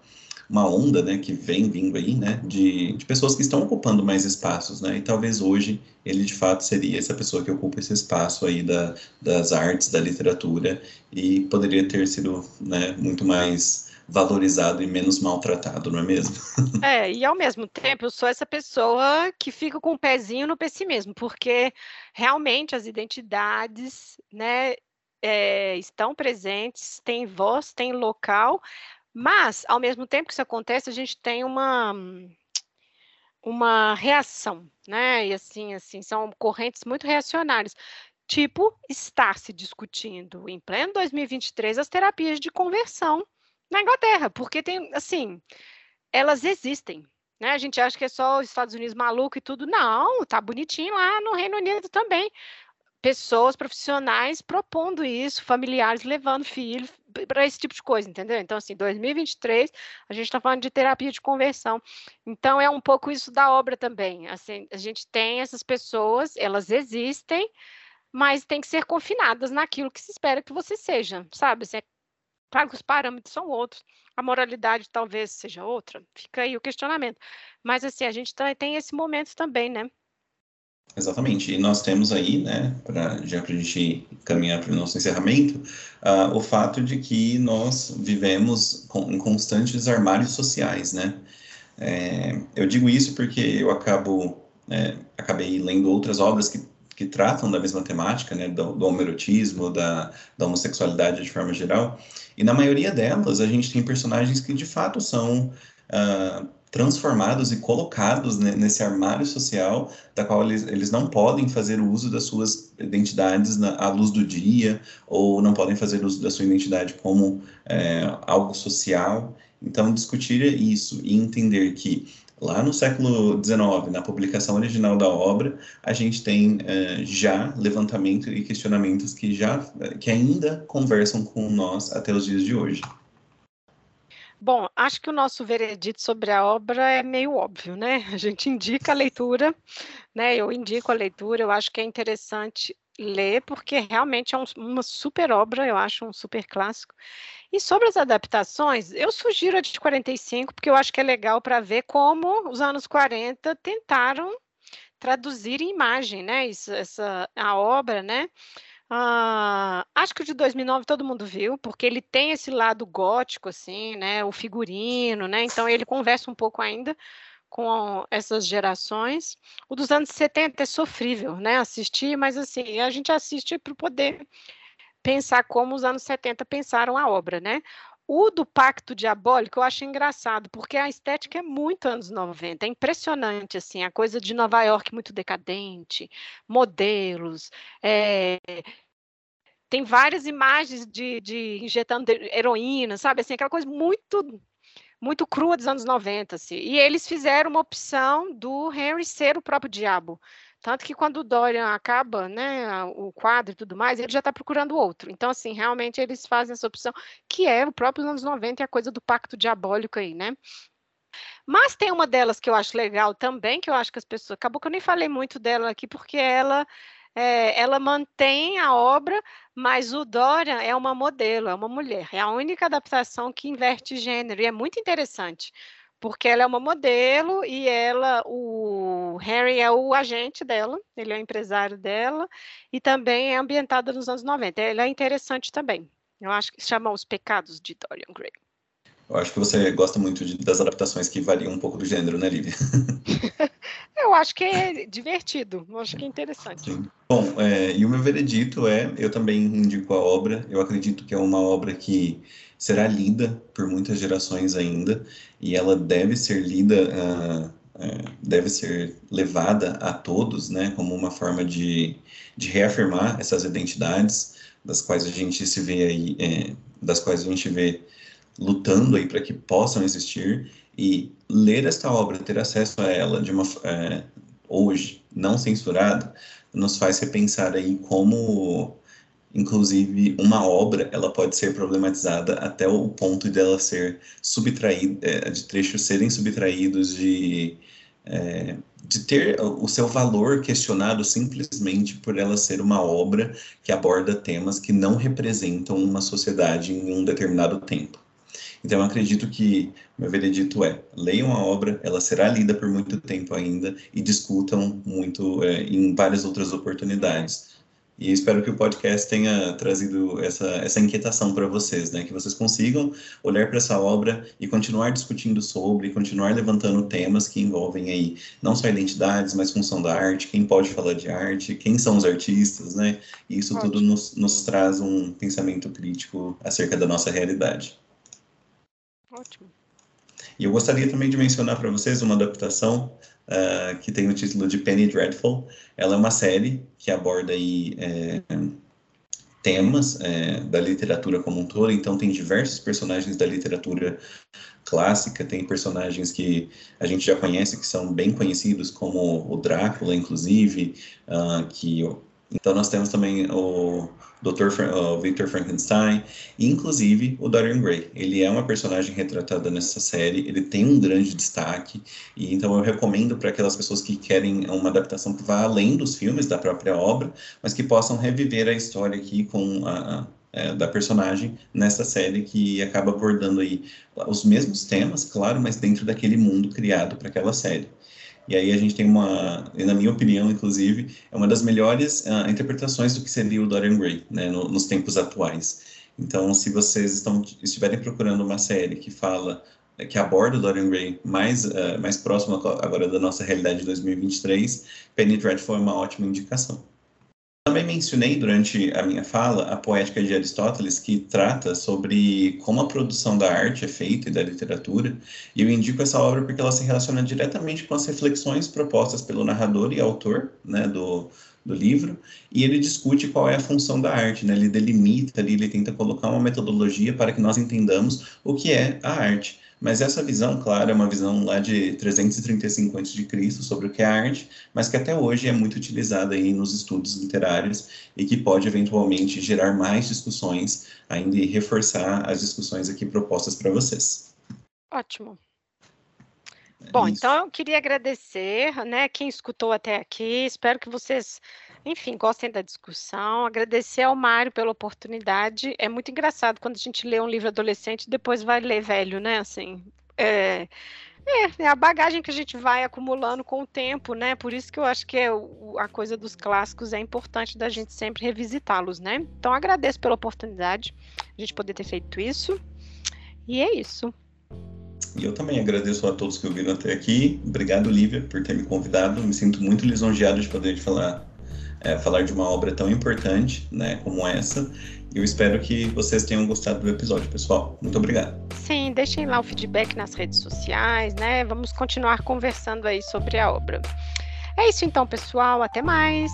uma onda, né, que vem vindo aí, né, de, de pessoas que estão ocupando mais espaços, né, e talvez hoje ele de fato seria essa pessoa que ocupa esse espaço aí da, das artes, da literatura, e poderia ter sido, né, muito mais valorizado e menos maltratado, não é mesmo? É, e ao mesmo tempo eu sou essa pessoa que fica com o um pezinho no pessimismo, porque realmente as identidades, né, é, estão presentes, tem voz, tem local, mas, ao mesmo tempo que isso acontece, a gente tem uma uma reação, né? E assim, assim, são correntes muito reacionárias. Tipo, está se discutindo em pleno 2023 as terapias de conversão na Inglaterra, porque tem, assim, elas existem, né? A gente acha que é só os Estados Unidos maluco e tudo. Não, tá bonitinho lá no Reino Unido também pessoas profissionais propondo isso, familiares levando filhos para esse tipo de coisa, entendeu? Então, assim, 2023, a gente está falando de terapia de conversão. Então, é um pouco isso da obra também. Assim, a gente tem essas pessoas, elas existem, mas tem que ser confinadas naquilo que se espera que você seja, sabe? Assim, é claro que os parâmetros são outros, a moralidade talvez seja outra, fica aí o questionamento. Mas, assim, a gente tem esse momento também, né? Exatamente. E nós temos aí, né, pra, já para a gente caminhar para o nosso encerramento, uh, o fato de que nós vivemos com, em constantes armários sociais, né? É, eu digo isso porque eu acabo, é, acabei lendo outras obras que, que tratam da mesma temática, né, do, do homerotismo, da, da homossexualidade de forma geral, e na maioria delas a gente tem personagens que de fato são uh, transformados e colocados nesse armário social, da qual eles, eles não podem fazer uso das suas identidades na, à luz do dia, ou não podem fazer uso da sua identidade como é, algo social. Então, discutir isso e entender que lá no século XIX, na publicação original da obra, a gente tem é, já levantamento e questionamentos que já que ainda conversam com nós até os dias de hoje. Bom, acho que o nosso veredito sobre a obra é meio óbvio, né? A gente indica a leitura, né? Eu indico a leitura, eu acho que é interessante ler, porque realmente é um, uma super obra, eu acho um super clássico. E sobre as adaptações, eu sugiro a de 45, porque eu acho que é legal para ver como os anos 40 tentaram traduzir em imagem, né? Isso, essa, a obra, né? Ah, acho que o de 2009 todo mundo viu, porque ele tem esse lado gótico, assim, né? O figurino, né? Então ele conversa um pouco ainda com essas gerações. O dos anos 70 é sofrível, né? Assistir, mas assim, a gente assiste para poder pensar como os anos 70 pensaram a obra, né? O do Pacto Diabólico eu acho engraçado, porque a estética é muito anos 90, é impressionante, assim, a coisa de Nova York muito decadente, modelos, é, tem várias imagens de, de injetando heroína, sabe, assim, aquela coisa muito muito crua dos anos 90, assim. E eles fizeram uma opção do Henry ser o próprio diabo. Tanto que quando o Dorian acaba, né, o quadro e tudo mais, ele já está procurando outro. Então, assim, realmente eles fazem essa opção, que é o próprio anos 90 e a coisa do pacto diabólico aí, né? Mas tem uma delas que eu acho legal também, que eu acho que as pessoas. Acabou que eu nem falei muito dela aqui, porque ela é, ela mantém a obra, mas o Dorian é uma modelo, é uma mulher. É a única adaptação que inverte gênero, e é muito interessante, porque ela é uma modelo e ela, o Harry é o agente dela, ele é o empresário dela, e também é ambientada nos anos 90. Ela é interessante também. Eu acho que chama Os Pecados de Dorian Gray. Eu acho que você gosta muito de, das adaptações que variam um pouco do gênero, né, Lívia? eu acho que é divertido, eu acho que é interessante. Sim. Bom, é, e o meu veredito é, eu também indico a obra, eu acredito que é uma obra que será lida por muitas gerações ainda, e ela deve ser lida, uh, deve ser levada a todos, né, como uma forma de, de reafirmar essas identidades, das quais a gente se vê aí, é, das quais a gente vê lutando aí para que possam existir e ler esta obra, ter acesso a ela de uma é, hoje não censurada, nos faz repensar aí como inclusive uma obra ela pode ser problematizada até o ponto de ela ser subtraída, é, de trechos serem subtraídos de é, de ter o seu valor questionado simplesmente por ela ser uma obra que aborda temas que não representam uma sociedade em um determinado tempo. Então, eu acredito que meu veredito é: leiam a obra, ela será lida por muito tempo ainda e discutam muito é, em várias outras oportunidades. E espero que o podcast tenha trazido essa, essa inquietação para vocês, né? Que vocês consigam olhar para essa obra e continuar discutindo sobre, continuar levantando temas que envolvem aí não só identidades, mas função da arte, quem pode falar de arte, quem são os artistas, né? E isso Ótimo. tudo nos, nos traz um pensamento crítico acerca da nossa realidade. Ótimo. E eu gostaria também de mencionar para vocês uma adaptação uh, que tem o título de Penny Dreadful. Ela é uma série que aborda aí é, temas é, da literatura como um todo. Então tem diversos personagens da literatura clássica, tem personagens que a gente já conhece que são bem conhecidos, como o Drácula, inclusive, uh, que então nós temos também o Dr. Fra Victor Frankenstein, e inclusive o Dorian Gray. Ele é uma personagem retratada nessa série, ele tem um grande destaque, e então eu recomendo para aquelas pessoas que querem uma adaptação que vá além dos filmes da própria obra, mas que possam reviver a história aqui com a, a é, da personagem nessa série que acaba abordando aí os mesmos temas, claro, mas dentro daquele mundo criado para aquela série. E aí a gente tem uma, na minha opinião, inclusive, é uma das melhores uh, interpretações do que seria o Dorian Gray, né, no, nos tempos atuais. Então, se vocês estão, estiverem procurando uma série que fala, que aborda o Dorian Gray mais, uh, mais próximo agora da nossa realidade de 2023, Penny Dreadful é uma ótima indicação. Também mencionei durante a minha fala a poética de Aristóteles, que trata sobre como a produção da arte é feita e da literatura, e eu indico essa obra porque ela se relaciona diretamente com as reflexões propostas pelo narrador e autor né, do, do livro, e ele discute qual é a função da arte, né? ele delimita ele tenta colocar uma metodologia para que nós entendamos o que é a arte. Mas essa visão, claro, é uma visão lá de 335 a.C. sobre o que é arte, mas que até hoje é muito utilizada aí nos estudos literários e que pode eventualmente gerar mais discussões ainda e reforçar as discussões aqui propostas para vocês. Ótimo. É Bom, então eu queria agradecer, né, quem escutou até aqui. Espero que vocês enfim, gostem da discussão. Agradecer ao Mário pela oportunidade. É muito engraçado quando a gente lê um livro adolescente e depois vai ler velho, né? Assim, é, é, é, a bagagem que a gente vai acumulando com o tempo, né? Por isso que eu acho que é a coisa dos clássicos é importante da gente sempre revisitá-los, né? Então agradeço pela oportunidade, a gente poder ter feito isso. E é isso. E eu também agradeço a todos que ouviram até aqui. Obrigado, Lívia, por ter me convidado. Me sinto muito lisonjeado de poder falar é, falar de uma obra tão importante, né, como essa. Eu espero que vocês tenham gostado do episódio, pessoal. Muito obrigado. Sim, deixem lá o feedback nas redes sociais, né? Vamos continuar conversando aí sobre a obra. É isso então, pessoal. Até mais.